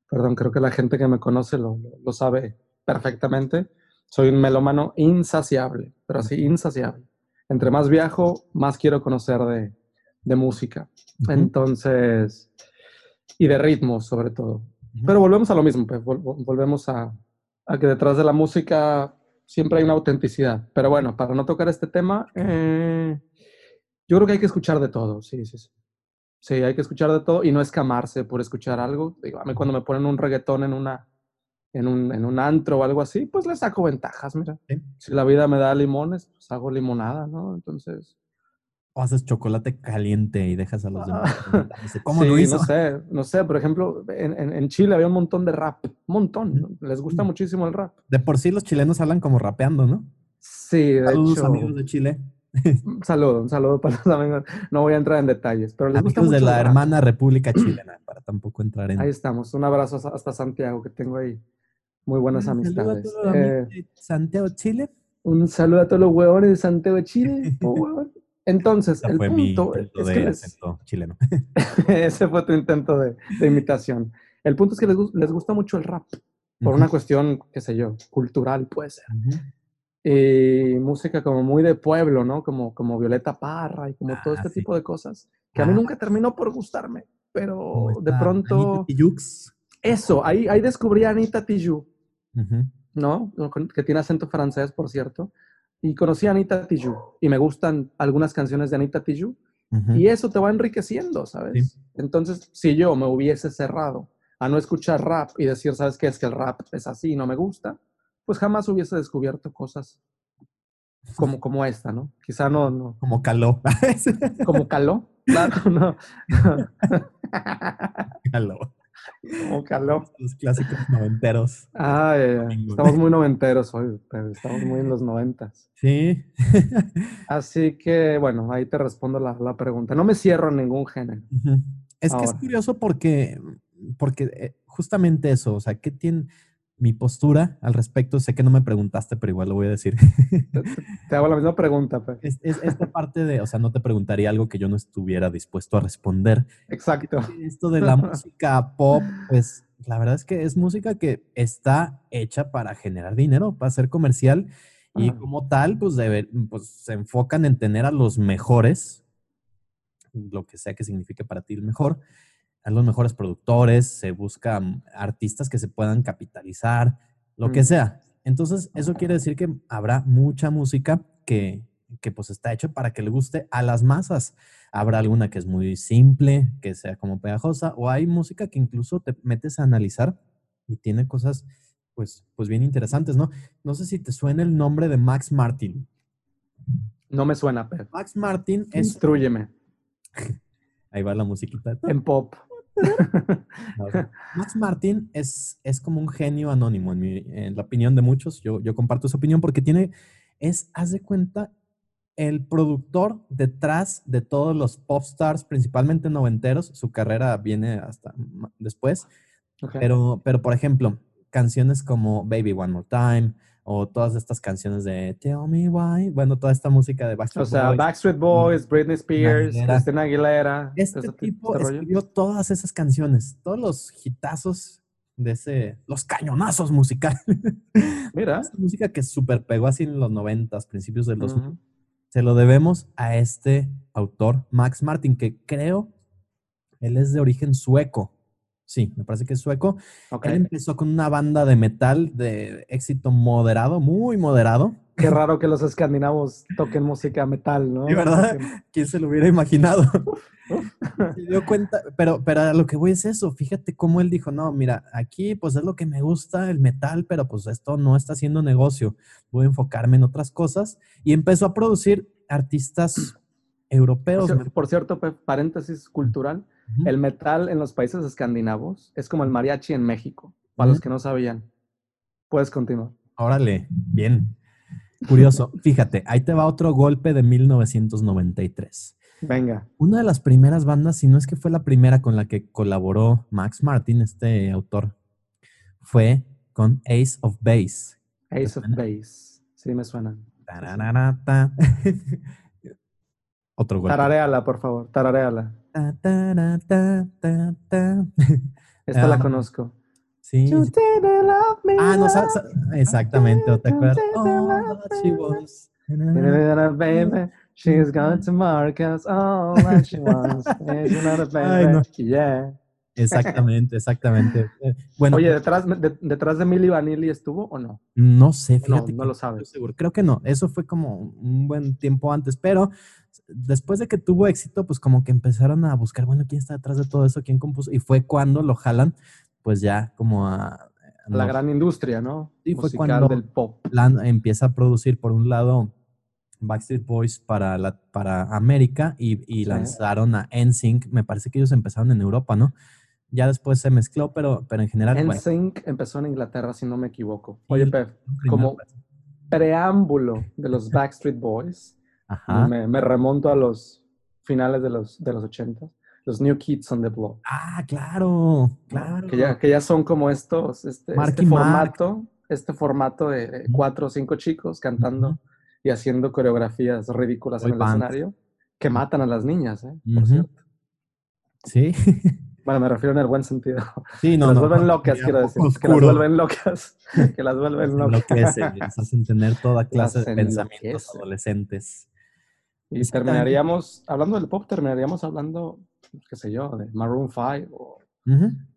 perdón, creo que la gente que me conoce lo, lo, sabe perfectamente. Soy un melómano insaciable, pero así insaciable. Entre más viajo, más quiero conocer de, de música. Entonces, y de ritmos sobre todo. Pero volvemos a lo mismo, pues, volvemos a, a que detrás de la música siempre hay una autenticidad. Pero bueno, para no tocar este tema, eh, yo creo que hay que escuchar de todo, sí, sí, sí. Sí, hay que escuchar de todo y no escamarse por escuchar algo. Digo, a mí cuando me ponen un reggaetón en una en un, en un antro o algo así, pues le saco ventajas, mira. Si la vida me da limones, pues hago limonada, ¿no? Entonces, o haces chocolate caliente y dejas a los demás. ¿Cómo lo hizo? No sé, no sé. Por ejemplo, en, en, Chile había un montón de rap. Un montón. Les gusta muchísimo el rap. De por sí los chilenos hablan como rapeando, ¿no? Sí, de Saludos, amigos de Chile. Un saludo, un saludo para los amigos. No voy a entrar en detalles, pero les amigos de la hermana República Chilena, para tampoco entrar en... Ahí estamos. Un abrazo hasta Santiago, que tengo ahí muy buenas amistades. Saludo a todos eh, de Santiago, Chile. Un saludo a todos los huevones de Santiago, Chile. Oh, Entonces, el punto es que chileno. ese fue tu intento de, imitación. El punto es que les, gusta mucho el rap, por una cuestión, qué sé yo, cultural puede ser. Y música como muy de pueblo, ¿no? Como, como Violeta Parra y como todo ah, este tipo de cosas, que a mí ah. nunca terminó por gustarme, pero de pronto... Eso, ahí, ahí descubrí a Anita Tijoux, ¿no? Que tiene acento francés, por cierto y conocí a Anita Tijoux y me gustan algunas canciones de Anita Tijoux y eso te va enriqueciendo, ¿sabes? Entonces, si yo me hubiese cerrado a no escuchar rap y decir, ¿sabes qué? Es que el rap es así y no me gusta, pues jamás hubiese descubierto cosas como, como esta, ¿no? Quizá no, no. Como caló. como caló, claro, no. caló. Como calor. Los clásicos noventeros. Ah, estamos muy noventeros hoy, pero estamos muy en los noventas. Sí. Así que, bueno, ahí te respondo la, la pregunta. No me cierro en ningún género. Es que es curioso porque, porque eh, justamente eso, o sea, ¿qué tiene, mi postura al respecto, sé que no me preguntaste, pero igual lo voy a decir. Te, hago la misma pregunta. Pues. Es, esta parte de, o sea, no te preguntaría algo que yo no estuviera dispuesto a responder. Exacto. Esto de la música pop, pues la verdad es que es música que está hecha para generar dinero, para ser comercial y como tal, pues, debe, pues se enfocan en tener a los mejores, lo que sea que signifique para ti el mejor, a los mejores productores, se buscan artistas que se puedan capitalizar, lo que mm. sea. Entonces, eso quiere decir que habrá mucha música que, que pues está hecho para que le guste a las masas. Habrá alguna que es muy simple, que sea como pegajosa, o hay música que incluso te metes a analizar y tiene cosas pues, pues bien interesantes, ¿no? No sé si te suena el nombre de Max Martin. No me suena, Pep. Max Martin es... Instrúyeme. Ahí va la musiquita. En pop. Max Martin es, es como un genio anónimo, en, mi, en la opinión de muchos. Yo, yo comparto su opinión porque tiene, es, haz de cuenta, el productor detrás de todos los pop stars, principalmente noventeros. Su carrera viene hasta después. Okay. Pero, pero, por ejemplo, canciones como Baby One More Time o todas estas canciones de Tell Me Why, bueno, toda esta música de Backstreet O sea, Boys, Backstreet Boys, Britney Spears, Aguilera. Christina Aguilera. Este tipo rollo. escribió todas esas canciones, todos los hitazos de ese, los cañonazos musicales. Mira. Esta música que super pegó así en los noventas, principios de los Ujú. se lo debemos a este autor, Max Martin, que creo él es de origen sueco. Sí, me parece que es sueco. Él empezó con una banda de metal de éxito moderado, muy moderado. Qué raro que los escandinavos toquen música metal, ¿no? Sí, ¿verdad? ¿Quién se lo hubiera imaginado? Se dio cuenta, pero, pero a lo que voy es eso. Fíjate cómo él dijo, no, mira, aquí pues es lo que me gusta, el metal, pero pues esto no está haciendo negocio. Voy a enfocarme en otras cosas. Y empezó a producir artistas Por, europeos. cier- por cierto, paréntesis cultural, El metal en los países escandinavos es como el mariachi en México, para los que no sabían. Puedes continuar. Órale, bien. Curioso. Fíjate, ahí te va otro golpe de 1993. Venga. Una de las primeras bandas, si no es que fue la primera con la que colaboró Max Martin, este autor, fue con Ace of Base. Ace of? Base. Sí, me suena. Tarararata. Otro golpe. Tarareala, por favor. Tarareala. Ta, tara, ta, ta, ta. Esta Ah. la conozco. Sí. You didn't love me Ah, no, sa- like sa- exactamente. ¿o ¿Te acuerdas? Oh, she was. Little baby, she's going to mark us all that she wants. It's another baby. Ay, no. Yeah. Exactamente, exactamente. Eh, Bueno, Oye, ¿detrás de, detrás de Milli Vanilli estuvo o no? No sé, fíjate. no lo sabes. seguro. Creo que no. Eso fue como un buen tiempo antes, pero después de que tuvo éxito, pues como que empezaron a buscar, bueno, ¿quién está detrás de todo eso? ¿Quién compuso? Y fue cuando lo jalan, pues ya como a... La gran industria, ¿no? Sí, fue cuando- del pop. plan- empieza a producir por un lado Backstreet Boys para, la, para América y, y Sí. lanzaron a NSYNC. Me parece que ellos empezaron en Europa, ¿no? Ya después se mezcló, pero, pero en general... bueno, NSYNC empezó en Inglaterra, si no me equivoco. Oye, Pep, como preámbulo de los Backstreet Boys, Ajá. me, me remonto a los finales de los, de los 80, los New Kids on the Block. Ah, claro, claro. Que ya, que ya son como estos, este, este Mark. formato, este formato de cuatro o cinco chicos cantando y haciendo coreografías ridículas Boy en el band. escenario que matan a las niñas, ¿eh? Por cierto. Sí, Bueno, me refiero en el buen sentido. sí, no, las no. vuelven locas, quiero decir. Que las vuelven locas. Que las vuelven locas. les hacen tener toda clase Las de pensamientos adolescentes. Y terminaríamos, hablando del pop, terminaríamos hablando, qué sé yo, de Maroon 5 o,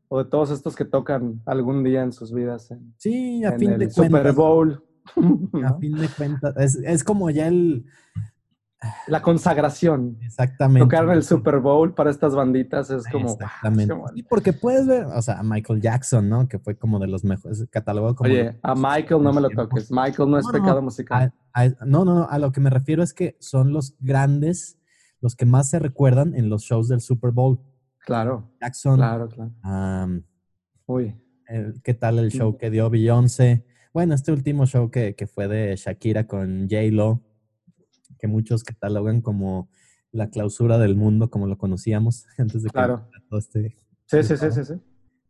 o de todos estos que tocan algún día en sus vidas en, Sí, a en fin el de Super cuentas. Bowl. A fin de cuentas. Es, es como ya el. La consagración. Exactamente. Tocar en el Super Bowl para estas banditas es como... Exactamente. es como- Sí, porque puedes ver, o sea, a Michael Jackson, ¿no? Que fue como de los mejores, catalogado como. Oye, a Michael no me lo toques. Michael no es No, pecado no. musical. A- a- no, no, no. A lo que me refiero es que son los grandes, los que más se recuerdan en los shows del Super Bowl. Claro, Jackson, claro, claro. Uy, el- ¿qué tal el show que dio Beyoncé? Bueno, este último show que, que fue de Shakira con J-Lo, que muchos catalogan como la clausura del mundo, como lo conocíamos antes de que Claro. todo este. sí, sí, sí, sí, sí.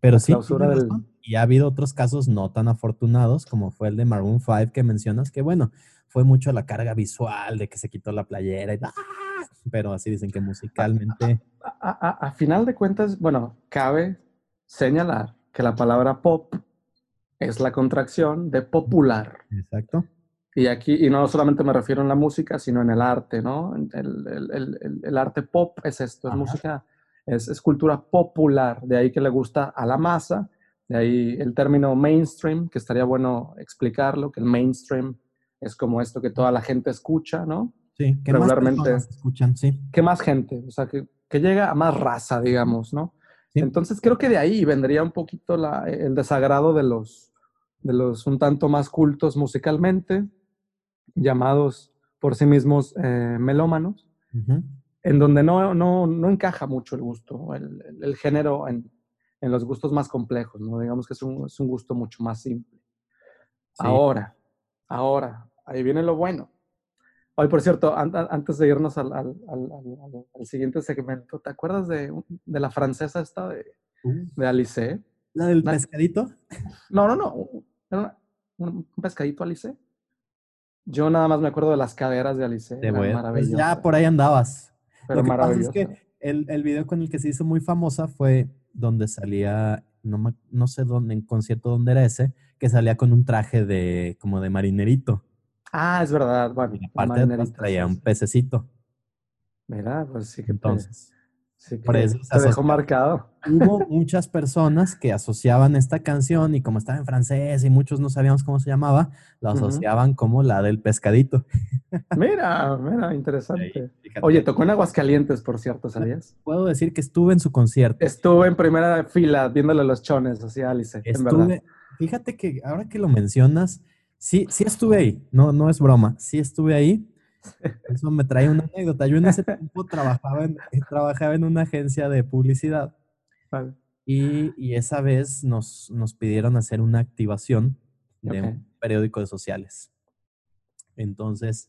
Pero La sí, clausura del- y ha habido otros casos no tan afortunados, como fue el de Maroon 5 que mencionas, que bueno, fue mucho la carga visual de que se quitó la playera y ¡ah! pero así dicen que musicalmente. A, a- a final de cuentas, bueno, cabe señalar que la palabra pop es la contracción de popular. Exacto. Y aquí, y no solamente me refiero en la música, sino en el arte, ¿no? El, el- el- el- arte pop es esto, es Ajá. música, es, es cultura popular, de ahí que le gusta a la masa, de ahí el término mainstream, que estaría bueno explicarlo, que el mainstream es como esto que toda la gente escucha, ¿no? Sí, que regularmente. más escuchan, sí. que más gente, o sea, que, que llega a más raza, digamos, ¿no? Sí. Entonces creo que de ahí vendría un poquito la- el desagrado de los, de los un tanto más cultos musicalmente, llamados por sí mismos eh, melómanos, Ujú. en donde no, no, no encaja mucho el gusto, el, el- el género en, en los gustos más complejos, ¿no? Digamos que es un, es un gusto mucho más simple. Sí. Ahora, ahora, ahí viene lo bueno. Hoy, por cierto, an- an- antes de irnos al, al- al- al- siguiente segmento, ¿te acuerdas de, de la francesa esta de, Uh, de Alice? ¿La del pescadito? No, no, no. Era una- un, un pescadito Alice. Yo nada más me acuerdo de las caderas de Alice. Voy a- pues ya por ahí andabas. pero Lo que pasa es que el, el video con el que se hizo muy famosa fue donde salía, no, me- no sé dónde, en concierto dónde era ese, que salía con un traje de como de marinerito. Ah, es verdad. Bueno, Y aparte de marinerita, traía un pececito. Mira, pues sí que Entonces, sí te dejó marcado. hubo muchas personas que asociaban esta canción y como estaba en francés y muchos no sabíamos cómo se llamaba, la asociaban como la del pescadito. Mira, mira, interesante. Oye, tocó en Aguascalientes, por cierto, ¿sabías? puedo decir que estuve en su concierto. Estuve en primera fila viéndole los chones así Alice, en verdad. Fíjate que ahora que lo mencionas, sí, sí estuve ahí, no, no es broma, sí estuve ahí. Eso me trae una anécdota. Yo en ese tiempo trabajaba en, eh, trabajaba en una agencia de publicidad Vale. y, y esa vez nos, nos pidieron hacer una activación de un periódico de sociales. Entonces,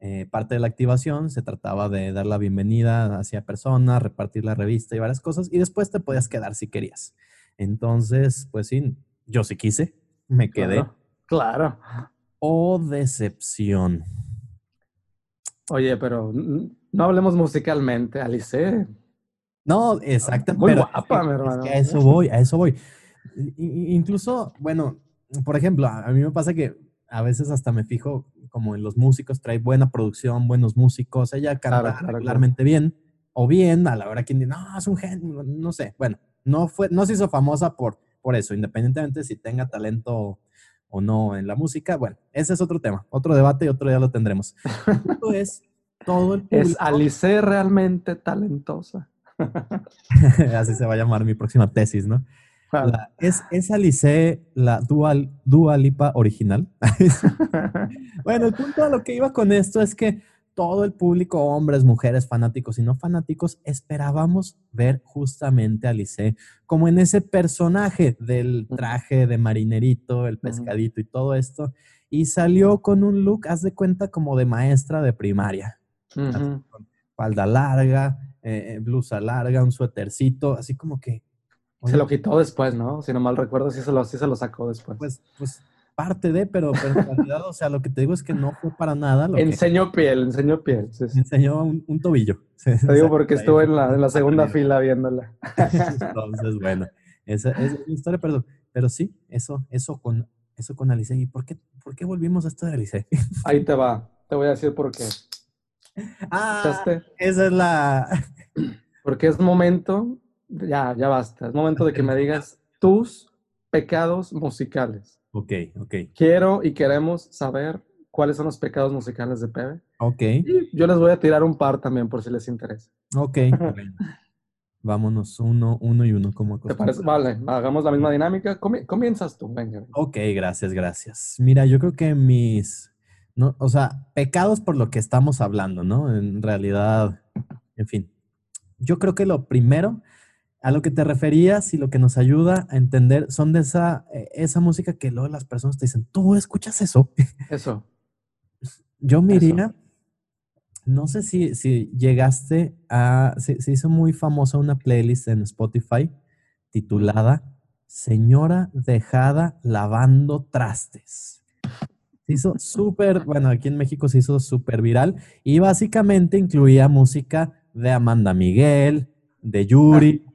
eh, parte de la activación se trataba de dar la bienvenida hacia personas, repartir la revista y varias cosas, y después te podías quedar si querías. Entonces, pues sí, yo sí quise, me quedé. Claro. Claro. Oh, decepción. Oye, pero no hablemos musicalmente, Alice. No, exacto. Muy pero es guapa, que- mi es hermano. que a eso voy, a eso voy. Incluso, bueno, por ejemplo, a mí me pasa que a veces hasta me fijo como en los músicos, trae buena producción, buenos músicos, ella canta Claro, claro, regularmente bien, o bien, a la hora que dice, no, es un genio, no sé, bueno, no fue, no se hizo famosa por, por eso, independientemente si tenga talento o no en la música, bueno, ese es otro tema, otro debate y otro día lo tendremos. Punto es todo el ¿Es público, Alice realmente talentosa? así se va a llamar mi próxima tesis, ¿no? La- es, es Alice la Dual, Dua Lipa original. bueno, el punto a lo que iba con esto es que todo el público, hombres, mujeres, fanáticos y no fanáticos, esperábamos ver justamente a Alice como en ese personaje del traje de marinerito, el pescadito y todo esto. Y salió con un look, haz de cuenta, como de maestra de primaria. Falda larga, eh, blusa larga, un suétercito, así como que... Se lo quitó después, ¿no? Si no mal recuerdo, sí se lo, sí se lo sacó después. pues, pues parte de, pero, pero en realidad, o sea, lo que te digo es que no fue para nada lo que enseñó piel, enseñó piel. sí, sí. me enseñó un, un tobillo. Te digo porque estuve en la, en la segunda fila viéndola. Entonces, bueno, esa, esa es mi historia, pero, pero sí, eso, eso con, eso con Alice. ¿Y por qué, por qué volvimos a esto de Alice? Ahí te va. Te voy a decir por qué. Ah, ¿Escuchaste? esa es la... Porque es momento, ya, ya basta. Es momento de que me digas tus pecados musicales. Ok, ok, Quiero y queremos saber cuáles son los pecados musicales de Pepe. ok, Y yo les voy a tirar un par también por si les interesa. ok. Vámonos uno, uno y uno, como ¿Te parece? Vale, hagamos la misma dinámica. Comi- comienzas tú, venga. Ok, gracias, gracias. Mira, yo creo que mis, no, o sea, pecados por lo que estamos hablando, ¿no? En realidad, en fin, yo creo que lo primero a lo que te referías y lo que nos ayuda a entender son de esa, eh, esa música que luego las personas te dicen, ¿tú escuchas eso? Eso. Yo me Eso. iría, no sé si, si llegaste a, se, se hizo muy famosa una playlist en Spotify titulada Señora dejada lavando trastes. Se hizo súper, bueno, aquí en México se hizo súper viral y básicamente incluía música de Amanda Miguel, de Yuri, de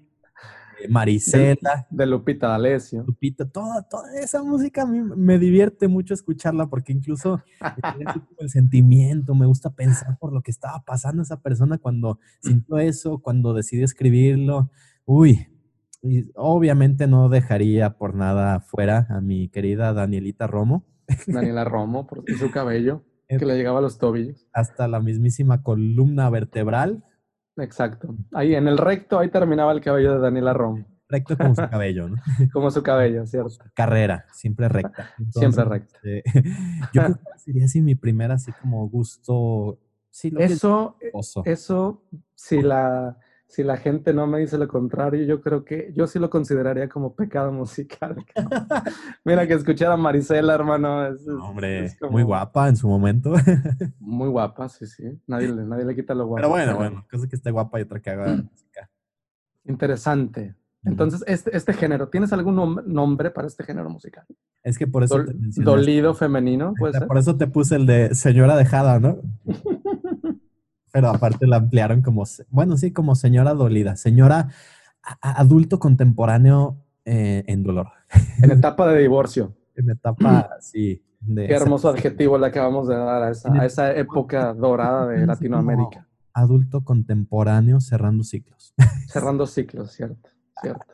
Marisela, De Lupita D'Alessio. Lupita, toda, toda esa música a mí me divierte mucho escucharla porque incluso el sentimiento, me gusta pensar por lo que estaba pasando esa persona cuando sintió eso, cuando decidió escribirlo. Uy, y obviamente no dejaría por nada fuera a mi querida Danielita Romo. Daniela Romo por su cabello. que le llegaba a los tobillos. Hasta la mismísima columna vertebral. Exacto. Ahí en el recto, ahí terminaba el cabello de Daniela Rom. Recto como su cabello, ¿no? como su cabello, ¿cierto? Carrera, siempre recta. siempre recta. Eh, yo creo que sería así mi primera, así como gusto. Sí, lo eso, eso, si la, si la gente no me dice lo contrario, yo creo que yo sí lo consideraría como pecado musical. Mira que escuchar a Marisela, hermano. hombre, muy guapa en su momento. muy guapa, sí, sí. Nadie, nadie le quita lo guapo. Pero bueno, bueno, cosa que esté guapa y otra que haga música. Interesante. Entonces, este, este género, ¿tienes algún nombre para este género musical? Es que por eso. dolido femenino. Por eso te puse el de señora dejada, ¿no? Pero aparte lo ampliaron como, bueno, sí, como señora dolida, señora adulto contemporáneo eh, en dolor. En etapa de divorcio. en etapa, sí. De Qué hermoso adjetivo le acabamos de dar a esa, a esa época dorada de Latinoamérica. Adulto contemporáneo cerrando ciclos. Cerrando ciclos, cierto. Cierto.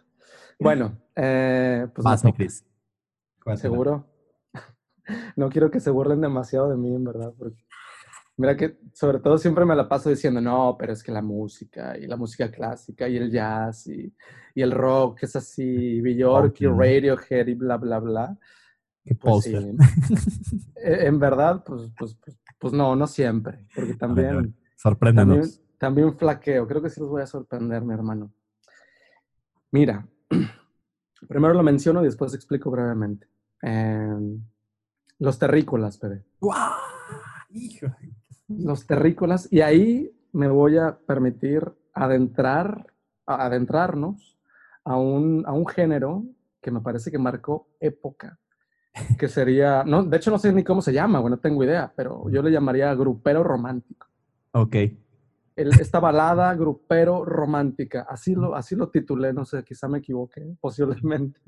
Bueno, eh, pues. Más, Cris. ¿Seguro? No quiero que se burlen demasiado de mí, en verdad, porque mira que sobre todo siempre me la paso diciendo, no, pero es que la música y la música clásica y el jazz y, y el rock es así, Bjork y Radiohead y bla, bla, bla. Qué pues e, en verdad, pues, pues, pues, pues, no, no siempre, porque también... Sorpréndenos. También, también flaqueo, creo que sí los voy a sorprender, mi hermano. Mira, primero lo menciono y después explico brevemente. Em, los terrícolas, bebé. ¡Guau! Los terrícolas. Y ahí me voy a permitir adentrar, adentrarnos a un, a un género que me parece que marcó época, que sería, no, de hecho no sé ni cómo se llama, bueno, no tengo idea, pero yo le llamaría grupero romántico. Ok esta balada grupero romántica. Así lo, así lo titulé, no sé, quizá me equivoqué, posiblemente.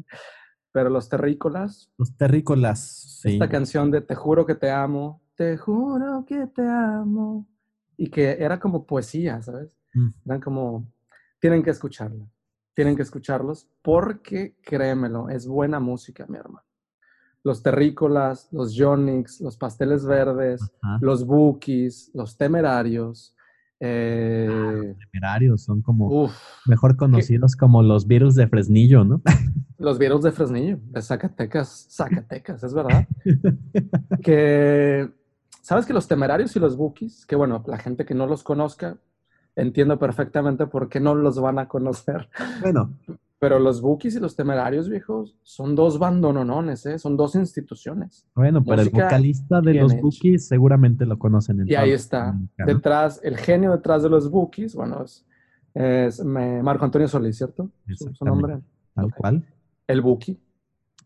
Pero los terrícolas. Los terrícolas, sí. Esta canción de Te juro que te amo, te juro que te amo. Y que era como poesía, ¿sabes? Mm. Eran como, tienen que escucharla, tienen que escucharlos porque, créemelo, es buena música, mi hermano. Los terrícolas, los Yonix, los pasteles verdes, los bookies, los temerarios, eh, los temerarios son como mejor conocidos como los virus de Fresnillo, ¿no? Los virus de Fresnillo, de Zacatecas, Zacatecas, es verdad. que, ¿sabes que los temerarios y los bookies, que bueno, la gente que no los conozca, entiendo perfectamente por qué no los van a conocer. Bueno, pero los Bookies y los Temerarios, viejos, son dos bandononones, ¿eh? Son dos instituciones. Bueno, pero el vocalista de los Bookies seguramente lo conocen. En y ahí está. Detrás, el genio detrás de los Bookies, bueno, es, Marco Antonio Solís, ¿cierto? Su, nombre. Tal cual. El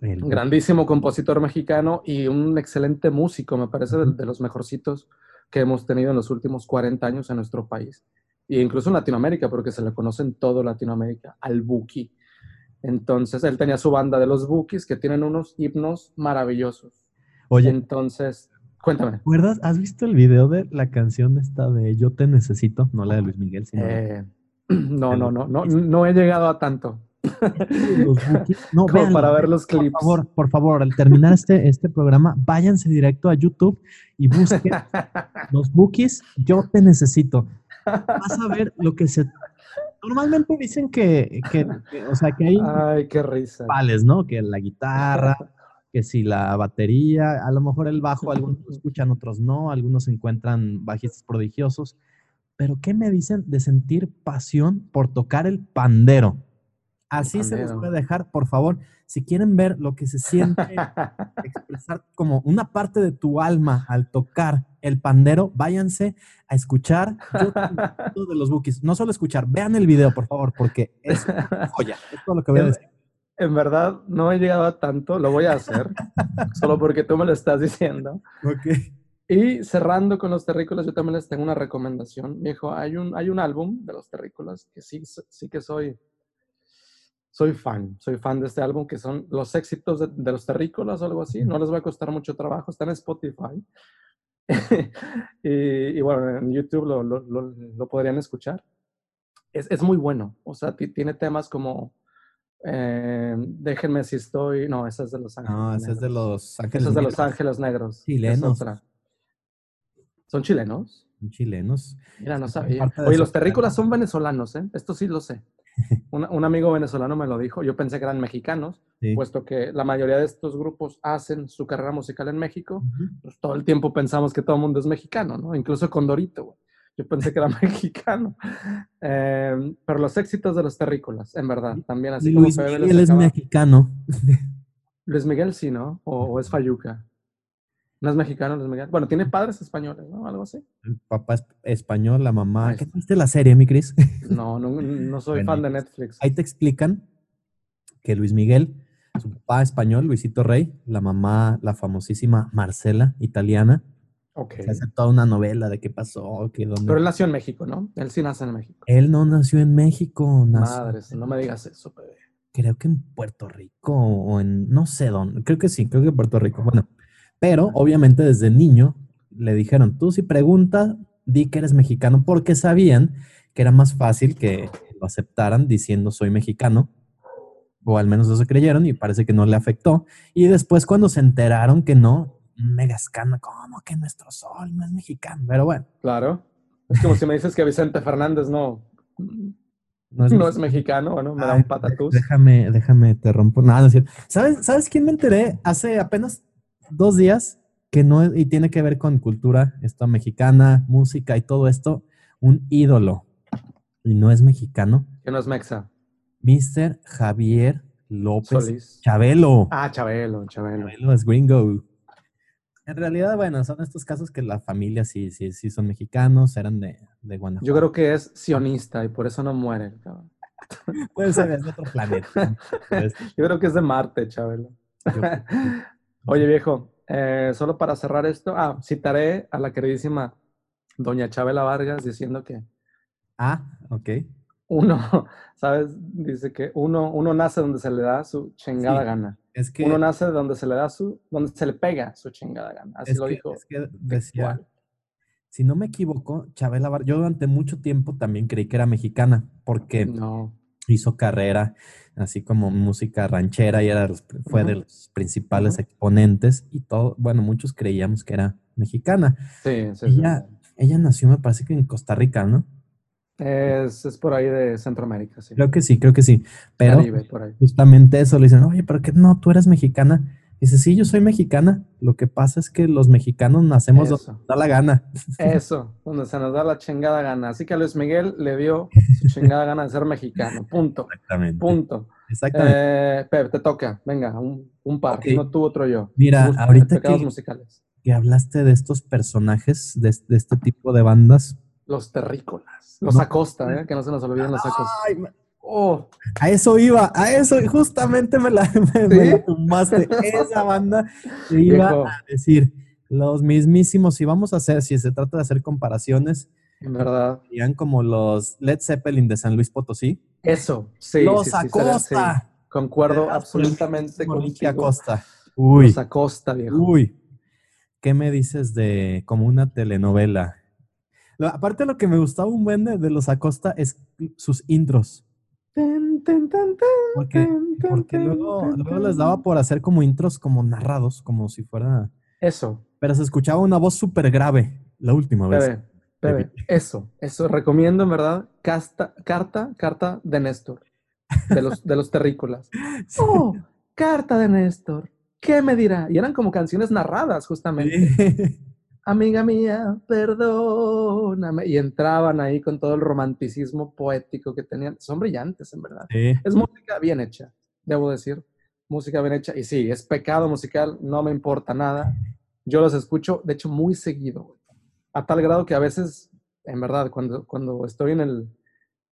Bookie. Grandísimo compositor mexicano y un excelente músico, me parece, de, los mejorcitos que hemos tenido en los últimos 40 años en nuestro país. E incluso en Latinoamérica, porque se le conoce en todo Latinoamérica, al Buki. Entonces, él tenía su banda de los Bookies que tienen unos himnos maravillosos. Oye. Entonces, cuéntame. ¿Recuerdas? ¿Has visto el video de la canción esta de Yo te necesito? No la de Luis Miguel, sino. Eh, no, no, no, no, no he llegado a tanto. No, para ver los clips. Por favor, por favor, al terminar este, este programa, váyanse directo a YouTube y busquen los bookies, yo te necesito. Vas a ver lo que se Normalmente dicen que, o sea, que hay Ay, qué risa. Vales, ¿no? Que la guitarra, que si la batería, a lo mejor el bajo, algunos lo escuchan, otros no, algunos encuentran bajistas prodigiosos. Pero ¿qué me dicen de sentir pasión por tocar el pandero? Así se les puede dejar, por favor. Si quieren ver lo que se siente, expresar como una parte de tu alma al tocar el pandero, váyanse a escuchar yo de los bookies. No solo escuchar, vean el video, por favor, porque es joya. Es todo lo que voy a decir. En verdad, no he llegado a tanto, lo voy a hacer, solo porque tú me lo estás diciendo. Ok. Y cerrando con los terrícolas, yo también les tengo una recomendación. Viejo, hay un, hay un álbum de los terrícolas que sí, sí que soy soy fan, soy fan de este álbum que son los éxitos de, los terrícolas o algo así. No les va a costar mucho trabajo, está en Spotify. y, bueno, en YouTube lo, lo, lo, podrían escuchar. Es, es, muy bueno, o sea, tiene temas como eh, Déjenme si estoy. No, esa es de Los Ángeles. No, esa es de Los Ángeles Esa es de Los Ángeles Negros. Chilenos. ¿Son chilenos? Son chilenos. Mira, no sabía. Oye, los terrícolas son venezolanos, ¿eh? Esto sí lo sé. Un, un amigo venezolano me lo dijo. Yo pensé que eran mexicanos, Sí. puesto que la mayoría de estos grupos hacen su carrera musical en México. Pues todo el tiempo pensamos que todo el mundo es mexicano, ¿no? Incluso con Dorito, güey. Yo pensé que era mexicano. Eh, pero los éxitos de los terrícolas, en verdad, también así como Luis les Miguel es mexicano. Luis Miguel sí, ¿no? O, o es Fayuca. ¿No es mexicano Luis Miguel? Bueno, tiene padres españoles, ¿no? Algo así. El papá es español, la mamá. ¿Qué viste la serie, mi Cris? No, no, no soy Bueno, fan de Netflix. Ahí te explican que Luis Miguel, su papá español, Luisito Rey, la mamá, la famosísima Marcela, italiana, Ok. se hace toda una novela de qué pasó, que dónde. Pero él nació en México, ¿no? Él sí nace en México. Él no nació en México, nació, Madres, no me digas eso, bebé. creo que en Puerto Rico o en no sé dónde, creo que sí, creo que en Puerto Rico. Bueno, pero obviamente desde niño le dijeron, tú si preguntas, di que eres mexicano, porque sabían que era más fácil que lo aceptaran diciendo soy mexicano, o al menos eso creyeron y parece que no le afectó. Y después cuando se enteraron que no, mega escándalo, ¿cómo que nuestro sol no es mexicano? Pero bueno, Claro. Es como si me dices que Vicente Fernández no, no es, no es mexicano, ¿no? Me da un patatús. Déjame, déjame, te rompo. Nada, no es cierto. ¿Sabes, ¿Sabes quién me enteré hace apenas dos días? Que no, es- y tiene que ver con cultura, esto mexicana, música y todo esto. Un ídolo. Y no es mexicano. Que no es mexa. Mr. Javier López Solís. Chabelo. Ah, Chabelo, Chabelo. Chabelo es gringo. En realidad, bueno, son estos casos que la familia sí, sí, sí son mexicanos, eran de, de Guanajuato. Yo creo que es sionista y por eso no muere. cabrón. Puede ser, es de otro planeta. Yo creo que es de Marte, Chabelo. yo- Oye, viejo, eh, solo para cerrar esto, ah, citaré a la queridísima doña Chabela Vargas diciendo que Ah, ok. uno, ¿sabes? Dice que uno, uno nace donde se le da su chingada Sí, gana. Es que, Uno nace donde se le da su, donde se le pega su chingada gana. Así lo que- dijo. es que decía, si no me equivoco, Chabela Var- yo durante mucho tiempo también creí que era mexicana, porque No. Hizo carrera así como música ranchera y era, fue de los principales exponentes y todo, bueno, muchos creíamos que era mexicana. Sí, sí, sí. Ella, ella nació, me parece que en Costa Rica, ¿no? Es, es por ahí de Centroamérica, sí. Creo que sí, creo que sí. Pero Caribe, por ahí. justamente eso le dicen, oye, pero que no, tú eres mexicana. Dice, sí, yo soy mexicana. Lo que pasa es que los mexicanos nacemos donde Eso. nos da la gana. Eso, donde se nos da la chingada gana. Así que a Luis Miguel le dio su chingada gana de ser mexicano. Punto. Exactamente. Punto. Exactamente. Eh, Pep, te toca. Venga, un, un par. Ok. Uno tú, otro yo. Mira, ahorita que- musicales. que hablaste de estos personajes, de, de este tipo de bandas. Los terrícolas. Los No. Acosta, ¿eh? que no se nos olviden los Acosta. Ay, Oh, a eso iba, a eso, justamente me la, me, me la ¿Sí? tumbaste. Esa banda te iba Viejo. a decir, los mismísimos, si vamos a hacer, si se trata de hacer comparaciones, verdad. serían como los Led Zeppelin de San Luis Potosí. Eso, sí. los sí, sí. Acosta. Concuerdo absolutamente contigo. Acosta. Uy, Los Acosta, viejo. uy. ¿Qué me dices de como una telenovela? Aparte lo que me gustaba un buen de, de los Acosta es sus intros. Ten, ten, ten, ten, Porque, porque ten, luego, ten, luego les daba por hacer como intros como narrados, como si fuera... Eso, Pero se escuchaba una voz súper grave la última vez. bebé. Eso, eso. Recomiendo, en verdad, casta, carta, carta de Néstor. De los, de los terrícolas. Sí. Oh, carta de Néstor. ¿Qué me dirá? Y eran como canciones narradas, justamente. Sí. Amiga mía, perdóname. Y entraban ahí con todo el romanticismo poético que tenían. Son brillantes, en verdad. Sí. Es música bien hecha, debo decir. Música bien hecha. Y sí, es pecado musical, no me importa nada. Yo los escucho, de hecho, muy seguido. A tal grado que a veces, en verdad, cuando, cuando estoy en el,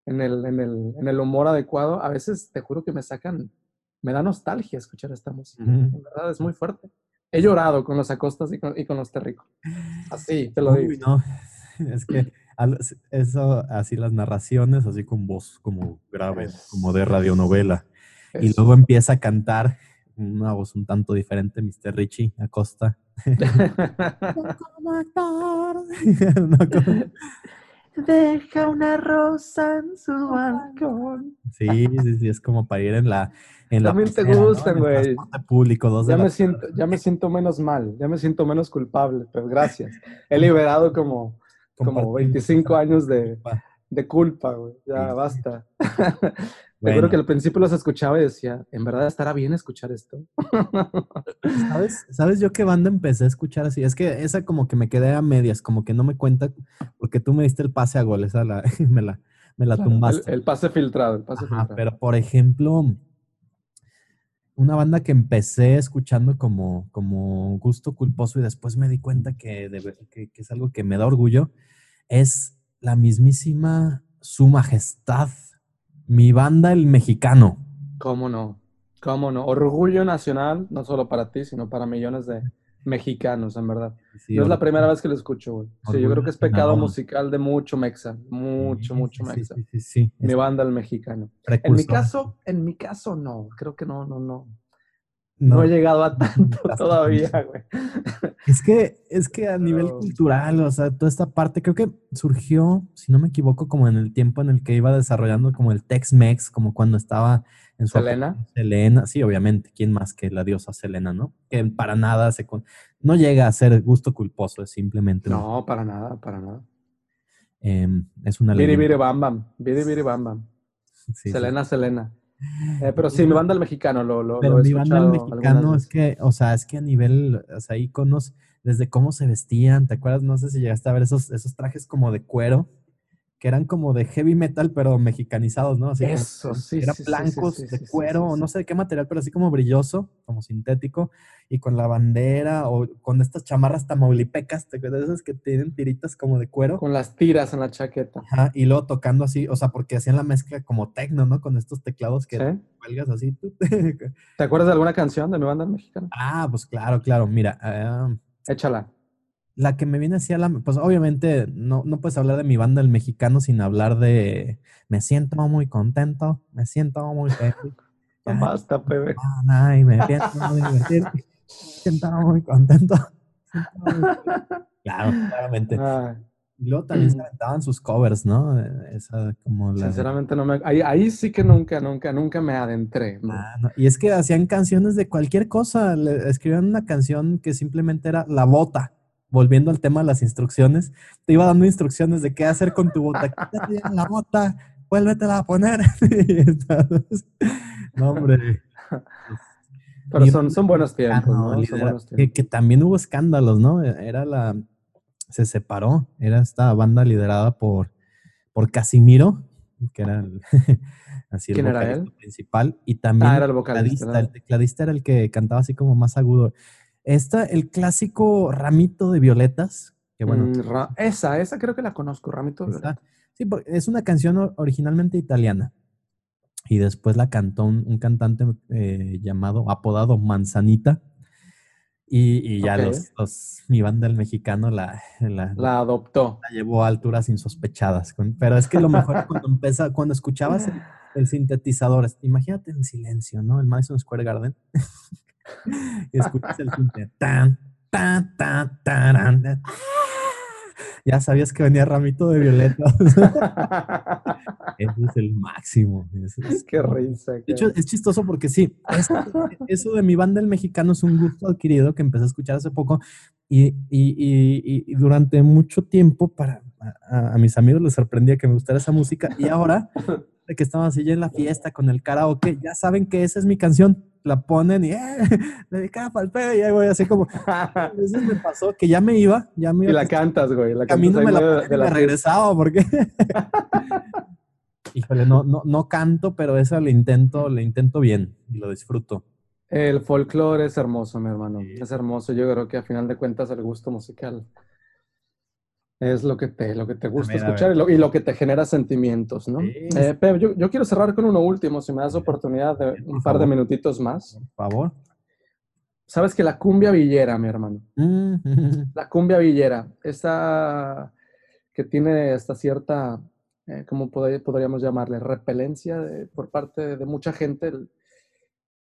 en, el, en, el, en el humor adecuado, a veces te juro que me sacan, me da nostalgia escuchar esta música. En verdad, es muy fuerte. He llorado con los acostas y con, y con los terricos. Así, te lo Uy, digo. no. Es que eso, así las narraciones, así con voz como grave, Es- como de radionovela. Y Eso. luego empieza a cantar una voz un tanto diferente, Mr. Richie Acosta. como actor. No, como- Deja una rosa en su balcón. Sí, sí, sí, es como para ir en la. En la También te pecera, En el güey. público, dos de Ya la me, siento, ya me siento menos mal, ya me siento menos culpable, pero gracias. He liberado como, como Compartimos 25 esa años de, culpa. de culpa, güey. Ya Sí. basta. Bueno. Seguro que al principio los escuchaba y decía, ¿en verdad estará bien escuchar esto? ¿Sabes? ¿Sabes yo qué banda empecé a escuchar así? Es que esa como que me quedé a medias, como que no me cuenta, porque tú me diste el pase a gol, esa la, me la, me la tumbaste. el pase filtrado, el pase Ajá, filtrado. pero por ejemplo, una banda que empecé escuchando como, como gusto culposo y después me di cuenta que, de ver- que, que es algo que me da orgullo, es la mismísima Su Majestad, mi banda el mexicano. ¿Cómo no? ¿Cómo no? Orgullo nacional, no solo para ti, sino para millones de mexicanos, en verdad. Sí, no es la primera vez que lo escucho, güey. Sí, yo creo que es pecado musical de mucho mexa, mucho, Sí, mucho mexa. Sí, sí, Mi banda, el mexicano. En mi caso, en mi caso no, creo que no, no, no. No, No he llegado a tanto todavía, güey. Es que, es que a nivel cultural, o sea, toda esta parte creo que surgió, si no me equivoco, como en el tiempo en el que iba desarrollando como el Tex-Mex, como cuando estaba en su Selena. Selena, sí, obviamente, ¿quién más que la diosa Selena, no? Que para nada se con- no llega a ser gusto culposo, es simplemente un- No, para nada, para nada. em, es una Biri. Biri Bam Bam, Biri Biri Bam Bam. Sí, sí. Selena, Selena. Eh, pero sí, mi banda, el mexicano, lo, lo, Pero lo he mi banda el mexicano es que, o sea, es que a nivel, o sea, íconos, desde cómo se vestían, ¿te acuerdas? No sé si llegaste a ver esos, esos trajes como de cuero, que eran como de heavy metal, pero mexicanizados, ¿no? Así como Eso, que sí, Eran sí, sí, sí, blancos sí, de cuero, o no sé de qué material, pero así como brilloso, como sintético, y con la bandera, o con estas chamarras tamaulipecas, ¿te acuerdas? Esas que tienen tiritas como de cuero. Con las tiras en la chaqueta. Ajá, y luego tocando así, o sea, porque hacían la mezcla como tecno, ¿no? Con estos teclados que cuelgas así. tú. ¿Te acuerdas de alguna canción de mi banda, el mexicano? Ah, pues claro, claro. Mira, ah, Échala. La que me viene así a la... Pues obviamente no, no puedes hablar de mi banda, el mexicano, sin hablar de... Me siento muy contento, me siento muy feliz. Basta, bebé. Ah, y me siento muy divertido. Me siento muy contento. Claro, claramente. Ay, Y luego también se aventaban sus covers, ¿no? Esa como la... sinceramente no me... Ahí, ahí sí que nunca, nunca, nunca me adentré. ¿no? Ah, no, Y es que hacían canciones de cualquier cosa. Le escribían una canción que simplemente era la bota. Volviendo al tema de las instrucciones, te iba dando instrucciones de qué hacer con tu bota. Quítate la bota, vuélvetela a poner. Entonces, no, hombre. Pero Mi son, son buenos tiempos, Ah, no, ¿no? Son buenos que, tiempos. que también hubo escándalos, ¿no? Era la. Se separó. Era esta banda liderada por, por Casimiro, que era el, así el ¿Quién era vocalista él? principal. Y también Ah, era el vocalista, tecladista, ¿no? el tecladista era el que cantaba así como más agudo. Esta, el clásico ramito de violetas, que bueno, Mm, esa, esa creo que la conozco, Ramito. de esa- Violeta. sí, porque es una canción originalmente italiana. Y después la cantó un, un cantante eh, llamado, apodado Manzanita. Y, y ya los, los- mi banda el mexicano la, la, La adoptó. la llevó a alturas insospechadas. pero es que lo mejor cuando empieza, cuando escuchabas el, el sintetizador, imagínate en silencio, ¿no? El Madison Square Garden. Y escuchas el sinte. Tan, tan, tan, taran, tan. Ya sabías que venía ramito de violetas. Eso es el máximo. Eso es- Qué risa. de hecho, es chistoso porque sí, es- eso de mi banda el mexicano es un gusto adquirido que empecé a escuchar hace poco y, y- y- y- y durante mucho tiempo para a, a mis amigos les sorprendía que me gustara esa música y ahora de que estamos así en la fiesta con el karaoke, ya saben que esa es mi canción, la ponen y eh, dedicada para el pedo y ahí voy así como, a veces me pasó que ya me iba, ya me y iba la cantas, güey. La cantas camino me la y de me la regresaba porque híjole no, no no canto pero esa le intento le intento bien y lo disfruto El folclore es hermoso, mi hermano. Sí. Es hermoso. Yo creo que a final de cuentas el gusto musical es lo que te, lo que te gusta escuchar y lo, y lo que te genera sentimientos, ¿no? Sí. Eh, Pep, yo, yo quiero cerrar con uno último, si me das oportunidad de Por un par de minutitos más. por favor Sabes que la cumbia villera, mi hermano, Mm, la cumbia villera, esta que tiene esta cierta, eh, ¿cómo pod- podríamos llamarle? Repelencia de- por parte de mucha gente. El-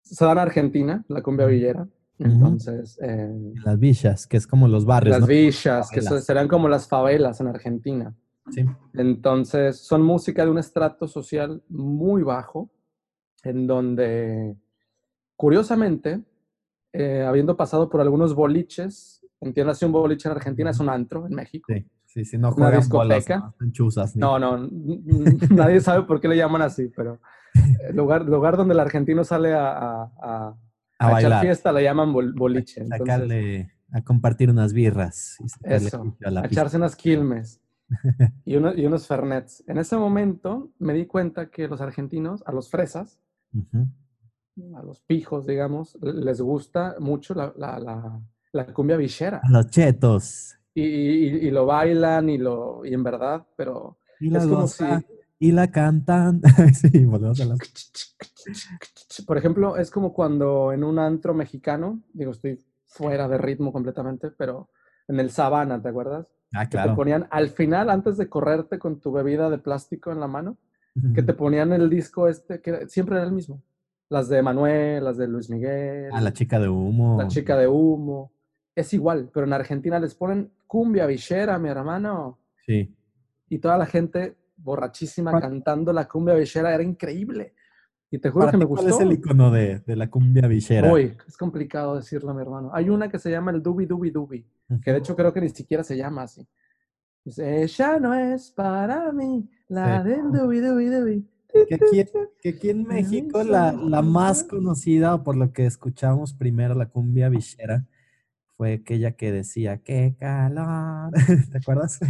se da en Argentina, la cumbia villera. Entonces, eh, las villas que es como los barrios las ¿no? villas, que serán como las favelas en Argentina. Sí. Entonces, son música de un estrato social muy bajo, en donde, curiosamente, eh, habiendo pasado por algunos boliches, entiendas, un boliche en Argentina es un antro en México. Sí, sí, sí, no Una juegan bolas, discoteca. no hacen chuzas, ni- No, no, nadie sabe por qué le llaman así, pero el lugar, lugar donde el argentino sale a, a- a- a a bailar, fiesta le llaman bol- boliche. a Entonces, a compartir unas birras. y sacarle eso, a la echarse unas quilmes y, uno- y unos fernets. En ese momento me di cuenta que los argentinos, a los fresas, a los pijos, digamos, les gusta mucho la, la- la- la cumbia villera. A los chetos. Y, y- y lo bailan y, lo, y en verdad, pero la es como si... y la cantan. sí, volvemos a las... Por ejemplo, es como cuando en un antro mexicano, digo, estoy fuera de ritmo completamente, pero en el Sabana, ¿te acuerdas? Ah, Que te claro. ponían al final, antes de correrte con tu bebida de plástico en la mano, que te ponían el disco este, que siempre era el mismo. Las de Manuel, las de Luis Miguel, Ah, la chica de humo. la chica de humo. Es igual, pero en Argentina les ponen cumbia villera, mi hermano. Sí. Y toda la gente borrachísima ¿Cuál- cantando la cumbia villera era increíble. Y te juro Para que me ti, ¿Cuál gustó. es el icono de, de la cumbia villera? Uy, es complicado decirlo, mi hermano. Hay una que se llama el Dubi Dubi Dubi, que de hecho creo que ni siquiera se llama así. Dice, ella no es para mí, la Sí. del Dubi Dubi Dubi. Que aquí, que aquí en México la, la más conocida, o por lo que escuchamos primero, la cumbia villera, fue aquella que decía, ¡qué calor! ¿Te acuerdas?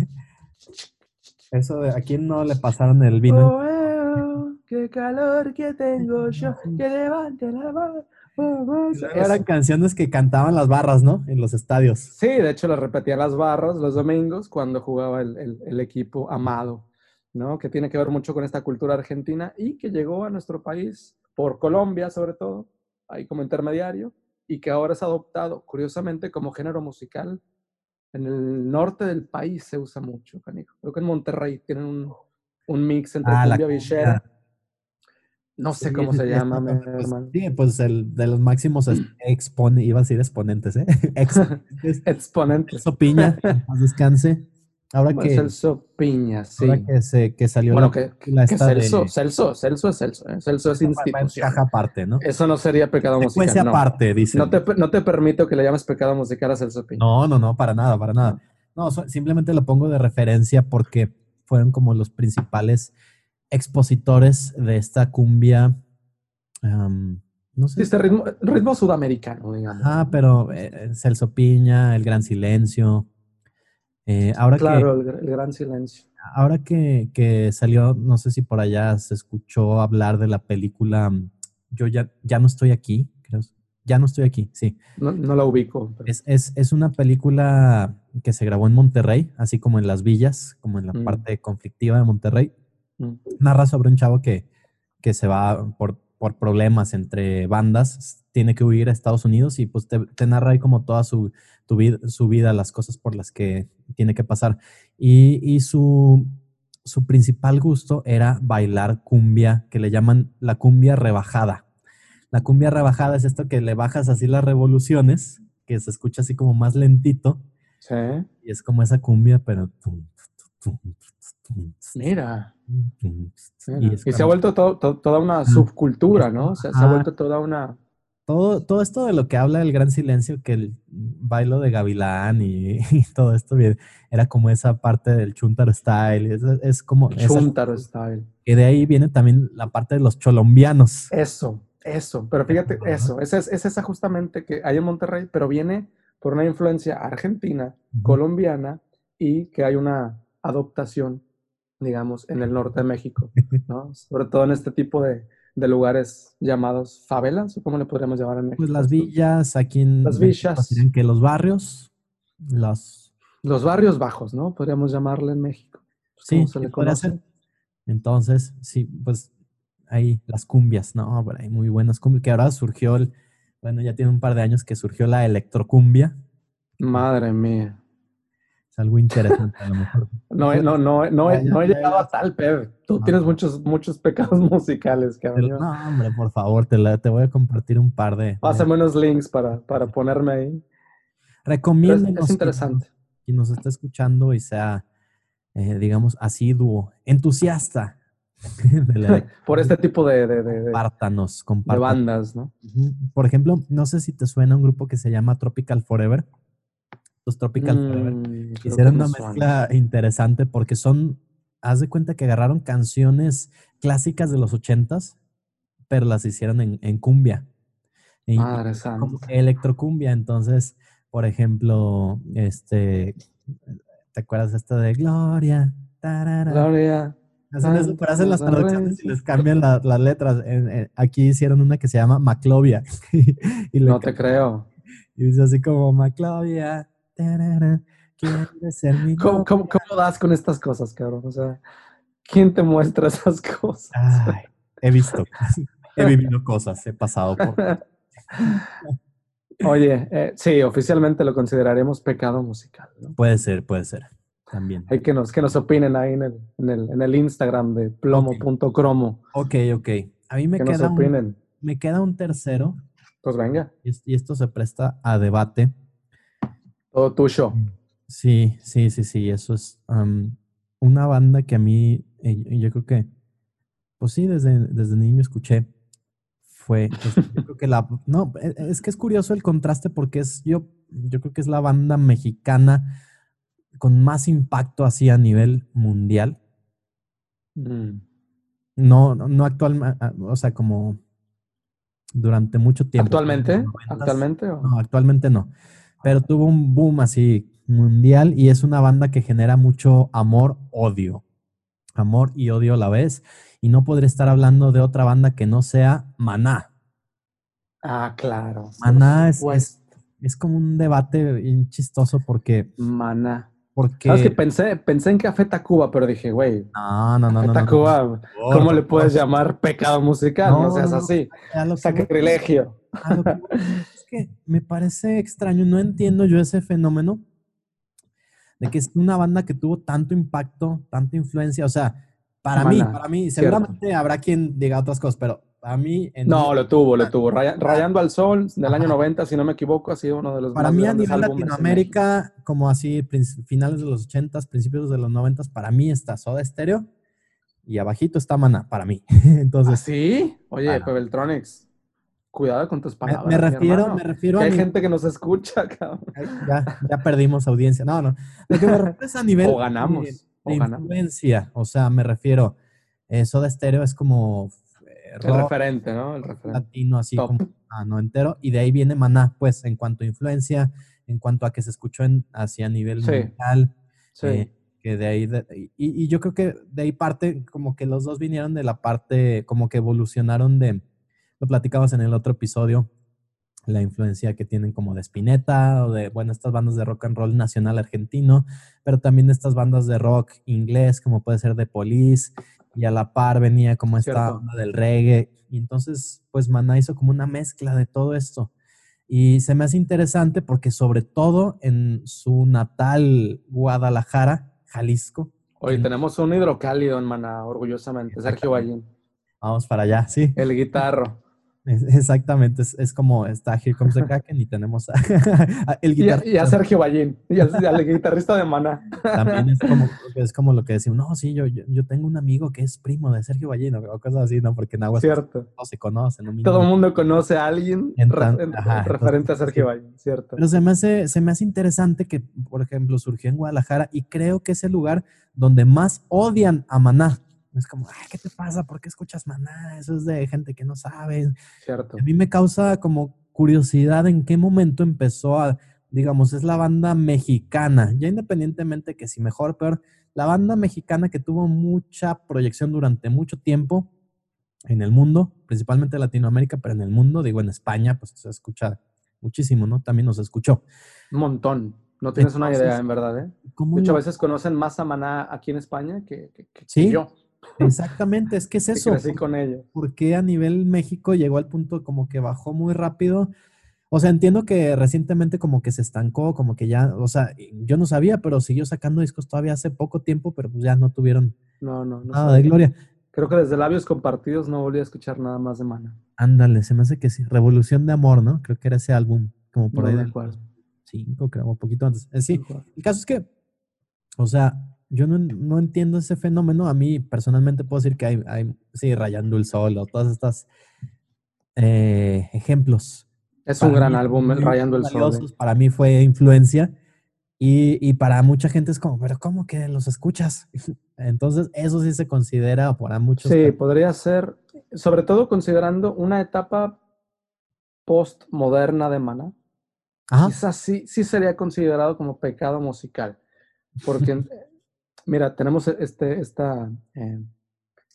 Eso de, ¿a quién no le pasaron el vino? Oh, oh, qué calor que tengo yo, que levante la mano. vamos a-". Eran canciones que cantaban las barras, ¿no? En los estadios. Sí, de hecho lo repetía las barras los domingos cuando jugaba el, el- el equipo amado, ¿no? Que tiene que ver mucho con esta cultura argentina y que llegó a nuestro país por Colombia, sobre todo, ahí como intermediario, y que ahora es adoptado, curiosamente, como género musical. En el norte del país se usa mucho, canijo. Creo que en Monterrey tienen un, un mix entre Ah, cumbia villera. No sé Sí, cómo se llama, pues, hermano. Sí, pues el de los máximos es- expone, iba a decir exponentes, ¿eh? Exponentes. Exponentes. Celso Piña, descanse. Ahora que, Celso Piña, sí. ahora que, se, que salió Bueno, la que, película que esta de- Celso, Celso, Celso es Celso, ¿eh? Celso es institución. caja aparte, ¿no? Eso no sería pecado musical. No. aparte, dice. No, te, no te permito que le llames pecado musical a Celso Piña. No, no, no, para nada, para nada. No, simplemente lo pongo de referencia porque fueron como los principales expositores de esta cumbia. no sé. Este ritmo, ritmo sudamericano, digamos. Ah, pero eh, Celso Piña, El Gran Silencio. Eh, ahora claro, el, gr- el gran silencio. que, ahora que, que salió, no sé si por allá se escuchó hablar de la película Yo ya, ya no estoy aquí, creo. Ya no estoy aquí, sí. No, no la ubico. pero- Es, es, es una película que se grabó en Monterrey, así como en las villas, como en la Mm. parte conflictiva de Monterrey. Mm. Narra sobre un chavo que, que se va por, por problemas entre bandas, tiene que huir a Estados Unidos y pues te, te narra ahí como toda su, tu vida, su vida, las cosas por las que tiene que pasar. Y, y su, su principal gusto era bailar cumbia, que le llaman la cumbia rebajada. La cumbia rebajada es esto que le bajas así las revoluciones, que se escucha así como más lentito, Sí. y es como esa cumbia, pero... Mira. Y, mira. es Y se ha vuelto to- to- toda una subcultura, ¿no? Se ha vuelto toda una... todo, todo esto de lo que habla el gran silencio, que el bailo de gavilán y, y todo esto bien, era como esa parte del chuntar style, es, es como... esa- Chuntaro style. que de ahí viene también la parte de los cholombianos. Eso, eso. Pero fíjate, eso. Es, es esa justamente que hay en Monterrey, pero viene por una influencia argentina, colombiana y que hay una adoptación, digamos, en el norte de México, ¿no? Sobre todo en este tipo de, de lugares llamados favelas, o cómo le podríamos llamar en México. Pues las villas, aquí en Las villas. que los barrios, los... Los barrios bajos, ¿no? Podríamos llamarle en México. Pues, Sí. Entonces, sí, pues ahí las cumbias, ¿no? Por ahí muy buenas cumbias, que ahora surgió el, bueno, ya tiene un par de años que surgió la electrocumbia. Madre mía. Es algo interesante a lo mejor. No, no, no, no, he- no he llegado a tal, Pepe. Tú No. tienes muchos, muchos pecados musicales, cabrón. no, hombre, por favor, te, la- te voy a compartir un par de... Pásame unos links para, para ponerme ahí. Pero es, interesante. quien nos está escuchando y sea eh, digamos, asiduo, entusiasta. de la- Por este tipo de, de, de- de- compártanos, de compártanos. bandas, ¿no? Por ejemplo, no sé si te suena un grupo que se llama Tropical Forever. Los Tropical Mm, hicieron una suena. mezcla interesante porque son, haz de cuenta que agarraron canciones clásicas de los ochentas, pero las hicieron en, en cumbia. Madre como santa. electroccumbia. Entonces, por ejemplo, este, ¿te acuerdas esta de Gloria? Tarara. Gloria. Hacen eso, pero hacen las traducciones y les cambian la- las letras. En- en- aquí hicieron una que se llama Maclovia. y, No te creo. y dice así como Maclovia. Tarara, quiere ser mi ¿Cómo, novia". cómo, cómo das con estas cosas, cabrón? O sea, ¿quién te muestra esas cosas? Ay, he visto, he vivido cosas, he pasado por. Oye, eh, sí, oficialmente lo consideraremos pecado musical, ¿no? Puede ser, puede ser. También. Hay que nos, que nos opinen ahí en el, en el, en el Instagram de plomo.cromo. Ok, ok. A mí me Que nos queda, un, me queda un tercero Pues venga, y esto se presta a debate. Todo tuyo. Sí, sí, sí, sí, eso es una banda que a mí, eh, yo creo que, pues sí, desde, desde niño escuché, fue, yo creo que la, no, e- es que es curioso el contraste porque es, yo, yo creo que es la banda mexicana con más impacto así a nivel mundial, Mm. no, no, no actual, o sea, como durante mucho tiempo. ¿Actualmente? ¿Actualmente? o? No, actualmente no. Pero tuvo un boom así mundial y es una banda que genera mucho amor, odio. Amor y odio a la vez. Y no podría estar hablando de otra banda que no sea Maná. Ah, claro. Maná es, es, como un debate bien chistoso porque... Maná. porque ¿Sabes que pensé, pensé en Café Tacuba, pero dije, güey, no, no, no, Café no, no, Tacuba, ¿cómo le puedes llamar pecado musical? No, seas así. Sacrilegio. a lo que voy es que me parece extraño, no entiendo yo ese fenómeno de que es una banda que tuvo tanto impacto, tanta influencia, o sea, para mí, Maná, para mí, cierto. seguramente habrá quien diga otras cosas, pero a mí, en No, mí- lo tuvo, lo tuvo. Raya- Rayando al Sol, del año Ajá. 90, si no me equivoco, ha sido uno de los para más mí a nivel Latinoamérica, como así, finales de los 80s, principios de los 90s, para mí está Soda Stereo y abajito está Maná, para mí. México. ¿Ah, Entonces, sí? Oye. Pebeltronics, cuidado con tus me, palabras. me refiero, me refiero a hay gente que nos escucha, cabrón. Ya, ya perdimos audiencia. No, no. Lo que me refiero es a nivel O ganamos, de, o de ganamos. influencia. O sea, me refiero, eh, Soda Stereo es como eh, El referente, ¿no? El referente. latino, así Top. como ah, no entero. Y de ahí viene Maná, pues, en cuanto a influencia, en cuanto a que se escuchó en, así a nivel Sí. mundial. Sí. eh, que de ahí, de- y, y yo creo que de ahí parte, como que los dos vinieron de la parte, como que evolucionaron de, lo platicabas en el otro episodio, la influencia que tienen como de Spinetta o de, bueno, estas bandas de rock and roll nacional argentino, pero también estas bandas de rock inglés, como puede ser The Police, y a la par venía como esta Cierto. onda del reggae, y entonces, pues Maná hizo como una mezcla de todo esto. Y se me hace interesante porque sobre todo en su natal Guadalajara, Jalisco, que- tenemos un hidrocálido en Maná, orgullosamente. Sergio Ballín, vamos para allá, sí. el guitarro. Exactamente, es, es como está Here Comes the Kraken y tenemos a, a- el guitarrista. y a Sergio Ballín, y al, al guitarrista de Maná. También es como, es como lo que decimos, no, sí, yo, yo, yo tengo un amigo que es primo de Sergio Ballino o cosas así, ¿no? Porque en Aguas Cierto. no se conocen. ¿no? Todo el mundo conoce a alguien En re- tan- en- ajá, referente a Sergio sí. Ballín, ¿cierto? Pero se me, hace, se me hace interesante que, por ejemplo, surgió en Guadalajara y creo que es el lugar donde más odian a Maná. Es como, ay, ¿qué te pasa? ¿Por qué escuchas Maná? Eso es de gente que no sabe. Cierto. A mí me causa como curiosidad en qué momento empezó a, digamos, es la banda mexicana, ya independientemente que si mejor o peor, la banda mexicana que tuvo mucha proyección durante mucho tiempo en el mundo, principalmente en Latinoamérica, pero en el mundo, digo, en España, pues se escucha muchísimo, ¿no? También nos escuchó. Un montón. No tienes una idea, en verdad, ¿eh? ¿Cómo De hecho, a lo- veces conocen más a Maná aquí en España que, que- que Sí, yo, Exactamente, es que es eso. crecí con ellos. ¿Por qué a nivel México llegó al punto como que bajó muy rápido? O sea, entiendo que recientemente como que se estancó, como que ya, o sea, yo no sabía, pero siguió sacando discos todavía hace poco tiempo, pero pues ya no tuvieron No, no, no. nada de gloria. Creo que desde labios compartidos no volví a escuchar nada más de Maná. Ándale, se me hace que sí. Revolución de Amor, ¿no? Creo que era ese álbum, como por No ahí del acuerdo. 5, creo, un poquito antes. Eh, sí, el caso es que, o sea, yo no, no entiendo ese fenómeno. A mí personalmente puedo decir que hay, hay sí, Rayando el Sol o todas estas eh, ejemplos. Es un gran álbum, Rayando el Sol. ¿eh? Para mí fue influencia y, y, para mucha gente es como, pero ¿cómo que los escuchas? Entonces, eso sí se considera para muchos. Sí, podría ser, sobre todo considerando una etapa postmoderna de Maná. Quizás sí, sí sería considerado como pecado musical. Porque, mira, tenemos este, esta, eh,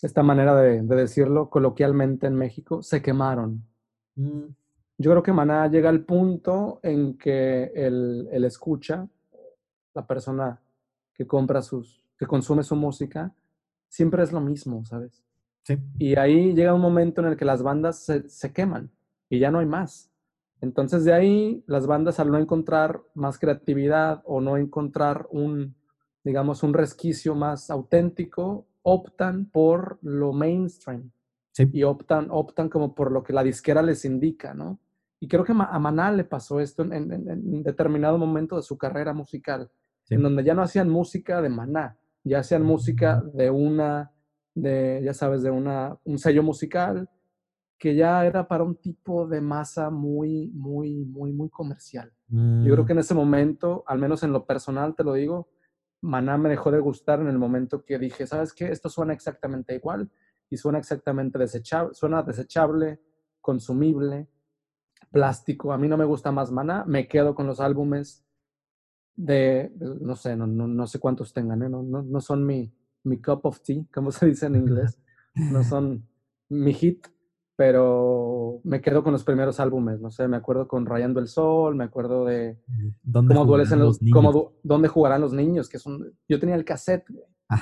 esta manera de, decirlo coloquialmente en México, se quemaron. Mm. Yo creo que Maná llega al punto en que el, el escucha, la persona que compra sus, que consume su música, siempre es lo mismo, ¿sabes? Sí. Y ahí llega un momento en el que las bandas se, se queman y ya no hay más. Entonces de ahí las bandas al no encontrar más creatividad o no encontrar un, digamos, un resquicio más auténtico, optan por lo mainstream. Y optan, optan como por lo que la disquera les indica, ¿no? Y creo que a Maná le pasó esto en, en, determinado momento de su carrera musical, en donde ya no hacían música de Maná, ya hacían música de una, de, ya sabes, de una, un sello musical, que ya era para un tipo de masa muy, muy, muy, muy comercial. Yo creo mm. que en ese momento, al menos en lo personal, te lo digo, Maná me dejó de gustar en el momento que dije, ¿sabes qué? Esto suena exactamente igual y suena exactamente desechable, suena desechable, consumible, plástico. A mí no me gusta más Maná, me quedo con los álbumes de, no sé, no, no, no sé cuántos tengan, ¿eh? no, no, no son mi, mi cup of tea, como se dice en inglés, no son mi hit, pero me quedo con los primeros álbumes, no sé, me acuerdo con Rayando el Sol, me acuerdo de ¿Dónde cómo los, los cómo, dónde jugarán los niños, que son, yo tenía el cassette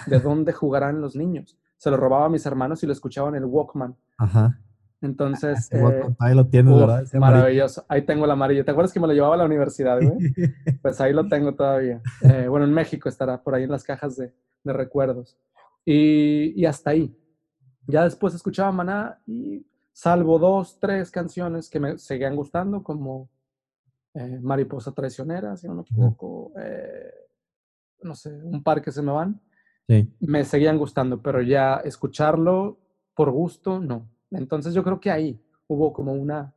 de dónde jugarán los niños, se lo robaba a mis hermanos y lo escuchaba en el Walkman. Ajá. Entonces, eh, ahí lo tienes, ¿verdad? maravilloso. Ahí tengo el amarillo. ¿Te acuerdas que me lo llevaba a la universidad, güey? pues ahí lo tengo todavía. Eh, bueno, en México estará por ahí en las cajas de, de recuerdos. Y, y, hasta ahí. Ya después escuchaba Maná y salvo dos, tres canciones que me seguían gustando, como eh, Mariposa Traicionera, si no me equivoco, eh, no sé, un par que se me van, me seguían gustando, pero ya escucharlo por gusto, no. Entonces yo creo que ahí hubo como una,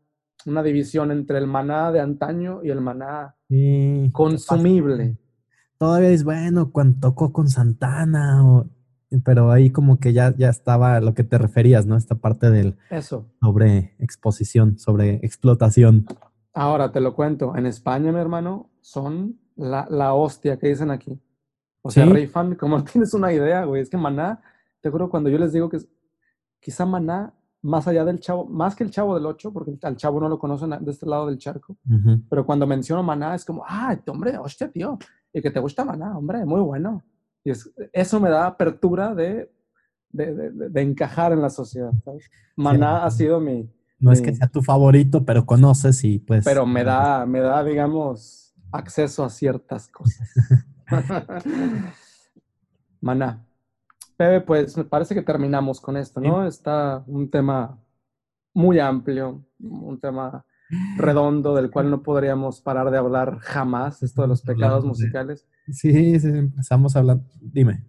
una división entre el maná de antaño y el maná consumible. Todavía es bueno cuando tocó con Santana o pero ahí como que ya, ya estaba lo que te referías, ¿no? Esta parte del... Eso. Sobre exposición, sobre explotación. Ahora te lo cuento. En España, mi hermano, son la, la hostia que dicen aquí. O sea, Rey Fan, como tienes una idea, güey. Es que Maná, te juro, cuando yo les digo que quizá Maná, más allá del chavo, más que el chavo del 8, porque al chavo no lo conocen de este lado del charco, pero cuando menciono Maná es como, ah, hombre, hostia, tío, y que te gusta Maná, hombre, muy bueno. Y eso me da apertura de, de, de, encajar en la sociedad. Maná ha sido mi... No es que sea tu favorito, pero conoces y pues... Pero me da, me da, digamos, acceso a ciertas cosas. Maná. Pepe, pues me parece que terminamos con esto, ¿no? Está un tema muy amplio, un tema redondo del cual no podríamos parar de hablar jamás, esto de los pecados musicales. Sí, sí, empezamos hablando. Dime.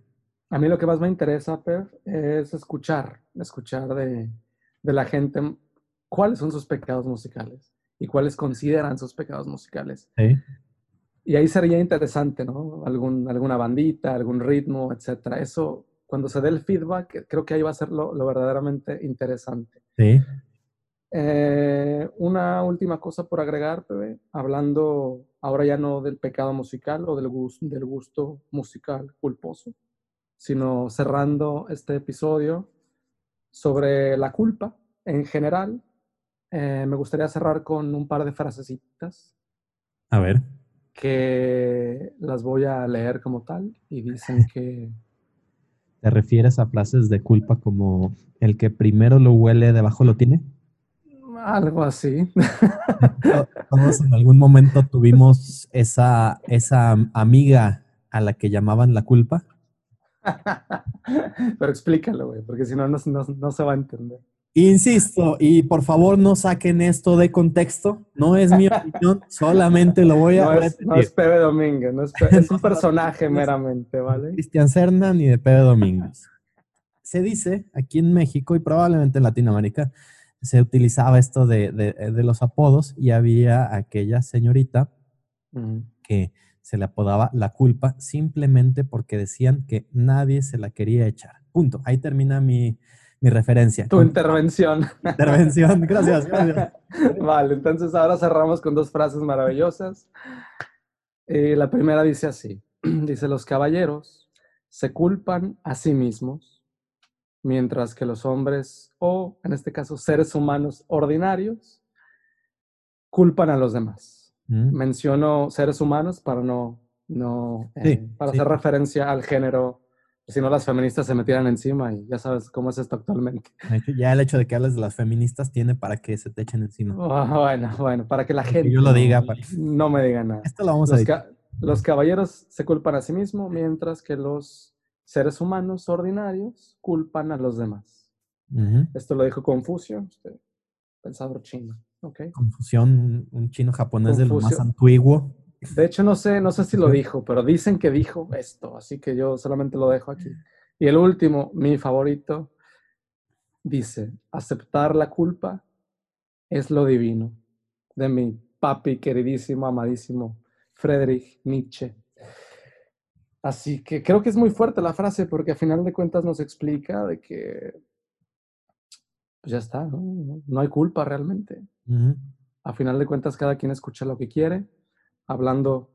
A mí lo que más me interesa, Per, es escuchar, escuchar de, de la gente cuáles son sus pecados musicales y cuáles consideran sus pecados musicales. Sí. Y ahí sería interesante, ¿no? Algún, alguna bandita, algún ritmo, etcétera. Eso, cuando se dé el feedback, creo que ahí va a ser lo, lo verdaderamente interesante. Sí. Eh, una última cosa por agregar, Pepe, hablando ahora ya no del pecado musical o del gusto, del gusto musical culposo, sino cerrando este episodio sobre la culpa en general. Eh, me gustaría cerrar con un par de frasecitas. A ver. Que las voy a leer como tal y dicen que... ¿Te refieres a frases de culpa como el que primero lo huele debajo lo tiene? Algo así. Todos en algún momento tuvimos esa, esa amiga a la que llamaban la culpa. Pero explícalo, güey, porque si no, no, se va a entender. Insisto, y por favor no saquen esto de contexto. No es mi opinión, solamente lo voy a No es, no es Pepe Domínguez, no es, Pe- es un personaje meramente, ¿vale? Cristian Cerna ni de Pepe Domínguez. Se dice aquí en México y probablemente en Latinoamérica se utilizaba esto de, de- de los apodos y había aquella señorita que se le apodaba la culpa simplemente porque decían que nadie se la quería echar. Punto. Ahí termina mi, mi referencia. Tu intervención. intervención. Gracias, gracias. Vale, entonces ahora cerramos con dos frases maravillosas. Eh, la primera dice así, dice, los caballeros se culpan a sí mismos, mientras que los hombres, o en este caso seres humanos ordinarios, culpan a los demás. Mm, Menciono seres humanos para no, no Sí, eh, para sí. hacer referencia al género, si no las feministas se metieran encima y ya sabes cómo es esto actualmente. Ya el hecho de que hables de las feministas tiene para que se te echen encima. Ah, Bueno, bueno, para que la que gente yo lo no- diga, para- no me diga nada. Esto lo vamos a Los, editar. ca- los caballeros se culpan a sí mismos, mientras que los seres humanos ordinarios culpan a los demás. Esto lo dijo Confucio, este pensador chino. ¿ok? Confusión, un, chino japonés de lo más antiguo. De hecho, no sé, no sé si lo dijo, pero dicen que dijo esto, así que yo solamente lo dejo aquí. Y el último, mi favorito, dice, aceptar la culpa es lo divino, de mi papi queridísimo, amadísimo Friedrich Nietzsche. Así que creo que es muy fuerte la frase porque a final de cuentas nos explica de que pues ya está, ¿no? No- hay culpa realmente. A final de cuentas, cada quien escucha lo que quiere, hablando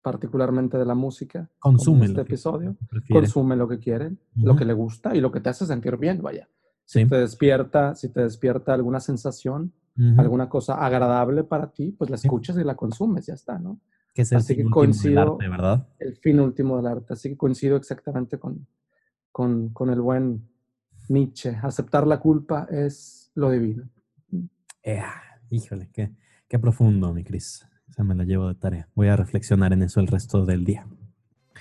particularmente de la música. Consume Este lo que episodio. prefiere. Consume lo que quiere, lo que le gusta y lo que te hace sentir bien, vaya. Sí. Si te despierta, si te despierta alguna sensación, alguna cosa agradable para ti, pues la escuchas y la consumes, ya está, ¿no? Que es el así que fin último del coincido- arte, ¿verdad? El fin último del arte. Así que coincido exactamente con, con, con el buen Nietzsche. Aceptar la culpa es lo divino. Ea, híjole, qué, qué profundo, mi Cris. Esa me la llevo de tarea. Voy a reflexionar en eso el resto del día.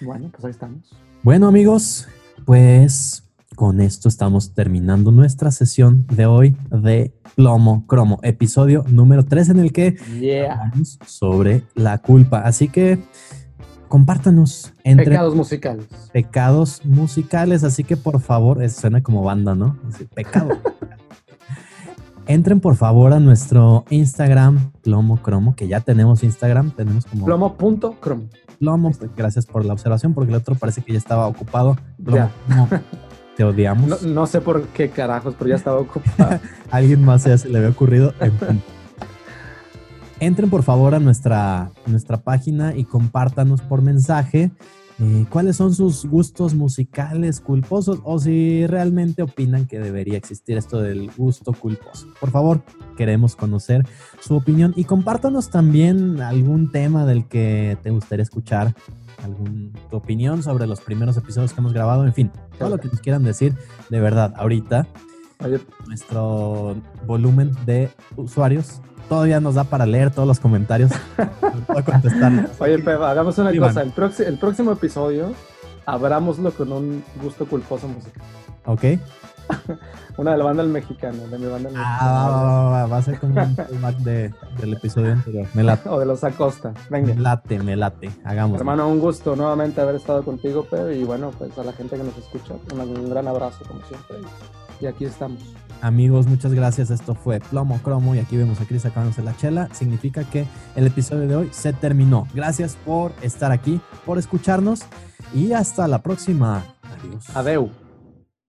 Bueno, pues ahí estamos. Bueno, amigos, pues con esto estamos terminando nuestra sesión de hoy de Plomo Cromo, episodio número 3 en el que Yeah. hablamos sobre la culpa. Así que compártanos entre Pecados musicales. pecados musicales, así que por favor, eso suena como banda, ¿no? Así, pecado. Entren por favor a nuestro Instagram, Plomo Cromo, que ya tenemos Instagram, tenemos como Plomo.crom. Plomo. Gracias por la observación, porque el otro parece que ya estaba ocupado. Plomo. Te odiamos. No, no sé por qué carajos, pero ya estaba ocupado. Alguien más ya se le había ocurrido. Entren por favor a nuestra, nuestra página y compártanos por mensaje eh, cuáles son sus gustos musicales culposos o si realmente opinan que debería existir esto del gusto culposo. Por favor, queremos conocer su opinión y compártanos también algún tema del que te gustaría escuchar, algún, tu opinión sobre los primeros episodios que hemos grabado, en fin, todo lo que nos quieran decir, de verdad, ahorita nuestro volumen de usuarios todavía nos da para leer todos los comentarios para contestarlos. oye Pepe, hagamos una Iván. cosa. El, el próximo episodio, abrámoslo con un gusto culposo musical. ¿Ok? Una de la banda El Mexicano, de mi banda El Ah, va, va, va, va, va a ser como un callback de, del episodio anterior. Me late, O de los Acosta. me Venga. late, me late. Hagamos. Hermano, un gusto nuevamente haber estado contigo, Pepe. Y bueno, pues a la gente que nos escucha, un gran abrazo, como siempre. Y aquí estamos. Amigos, muchas gracias. Esto fue Plomo Cromo y aquí vemos a Chris acabándose la chela. Significa que el episodio de hoy se terminó. Gracias por estar aquí, por escucharnos y hasta la próxima. Adiós. Adeu.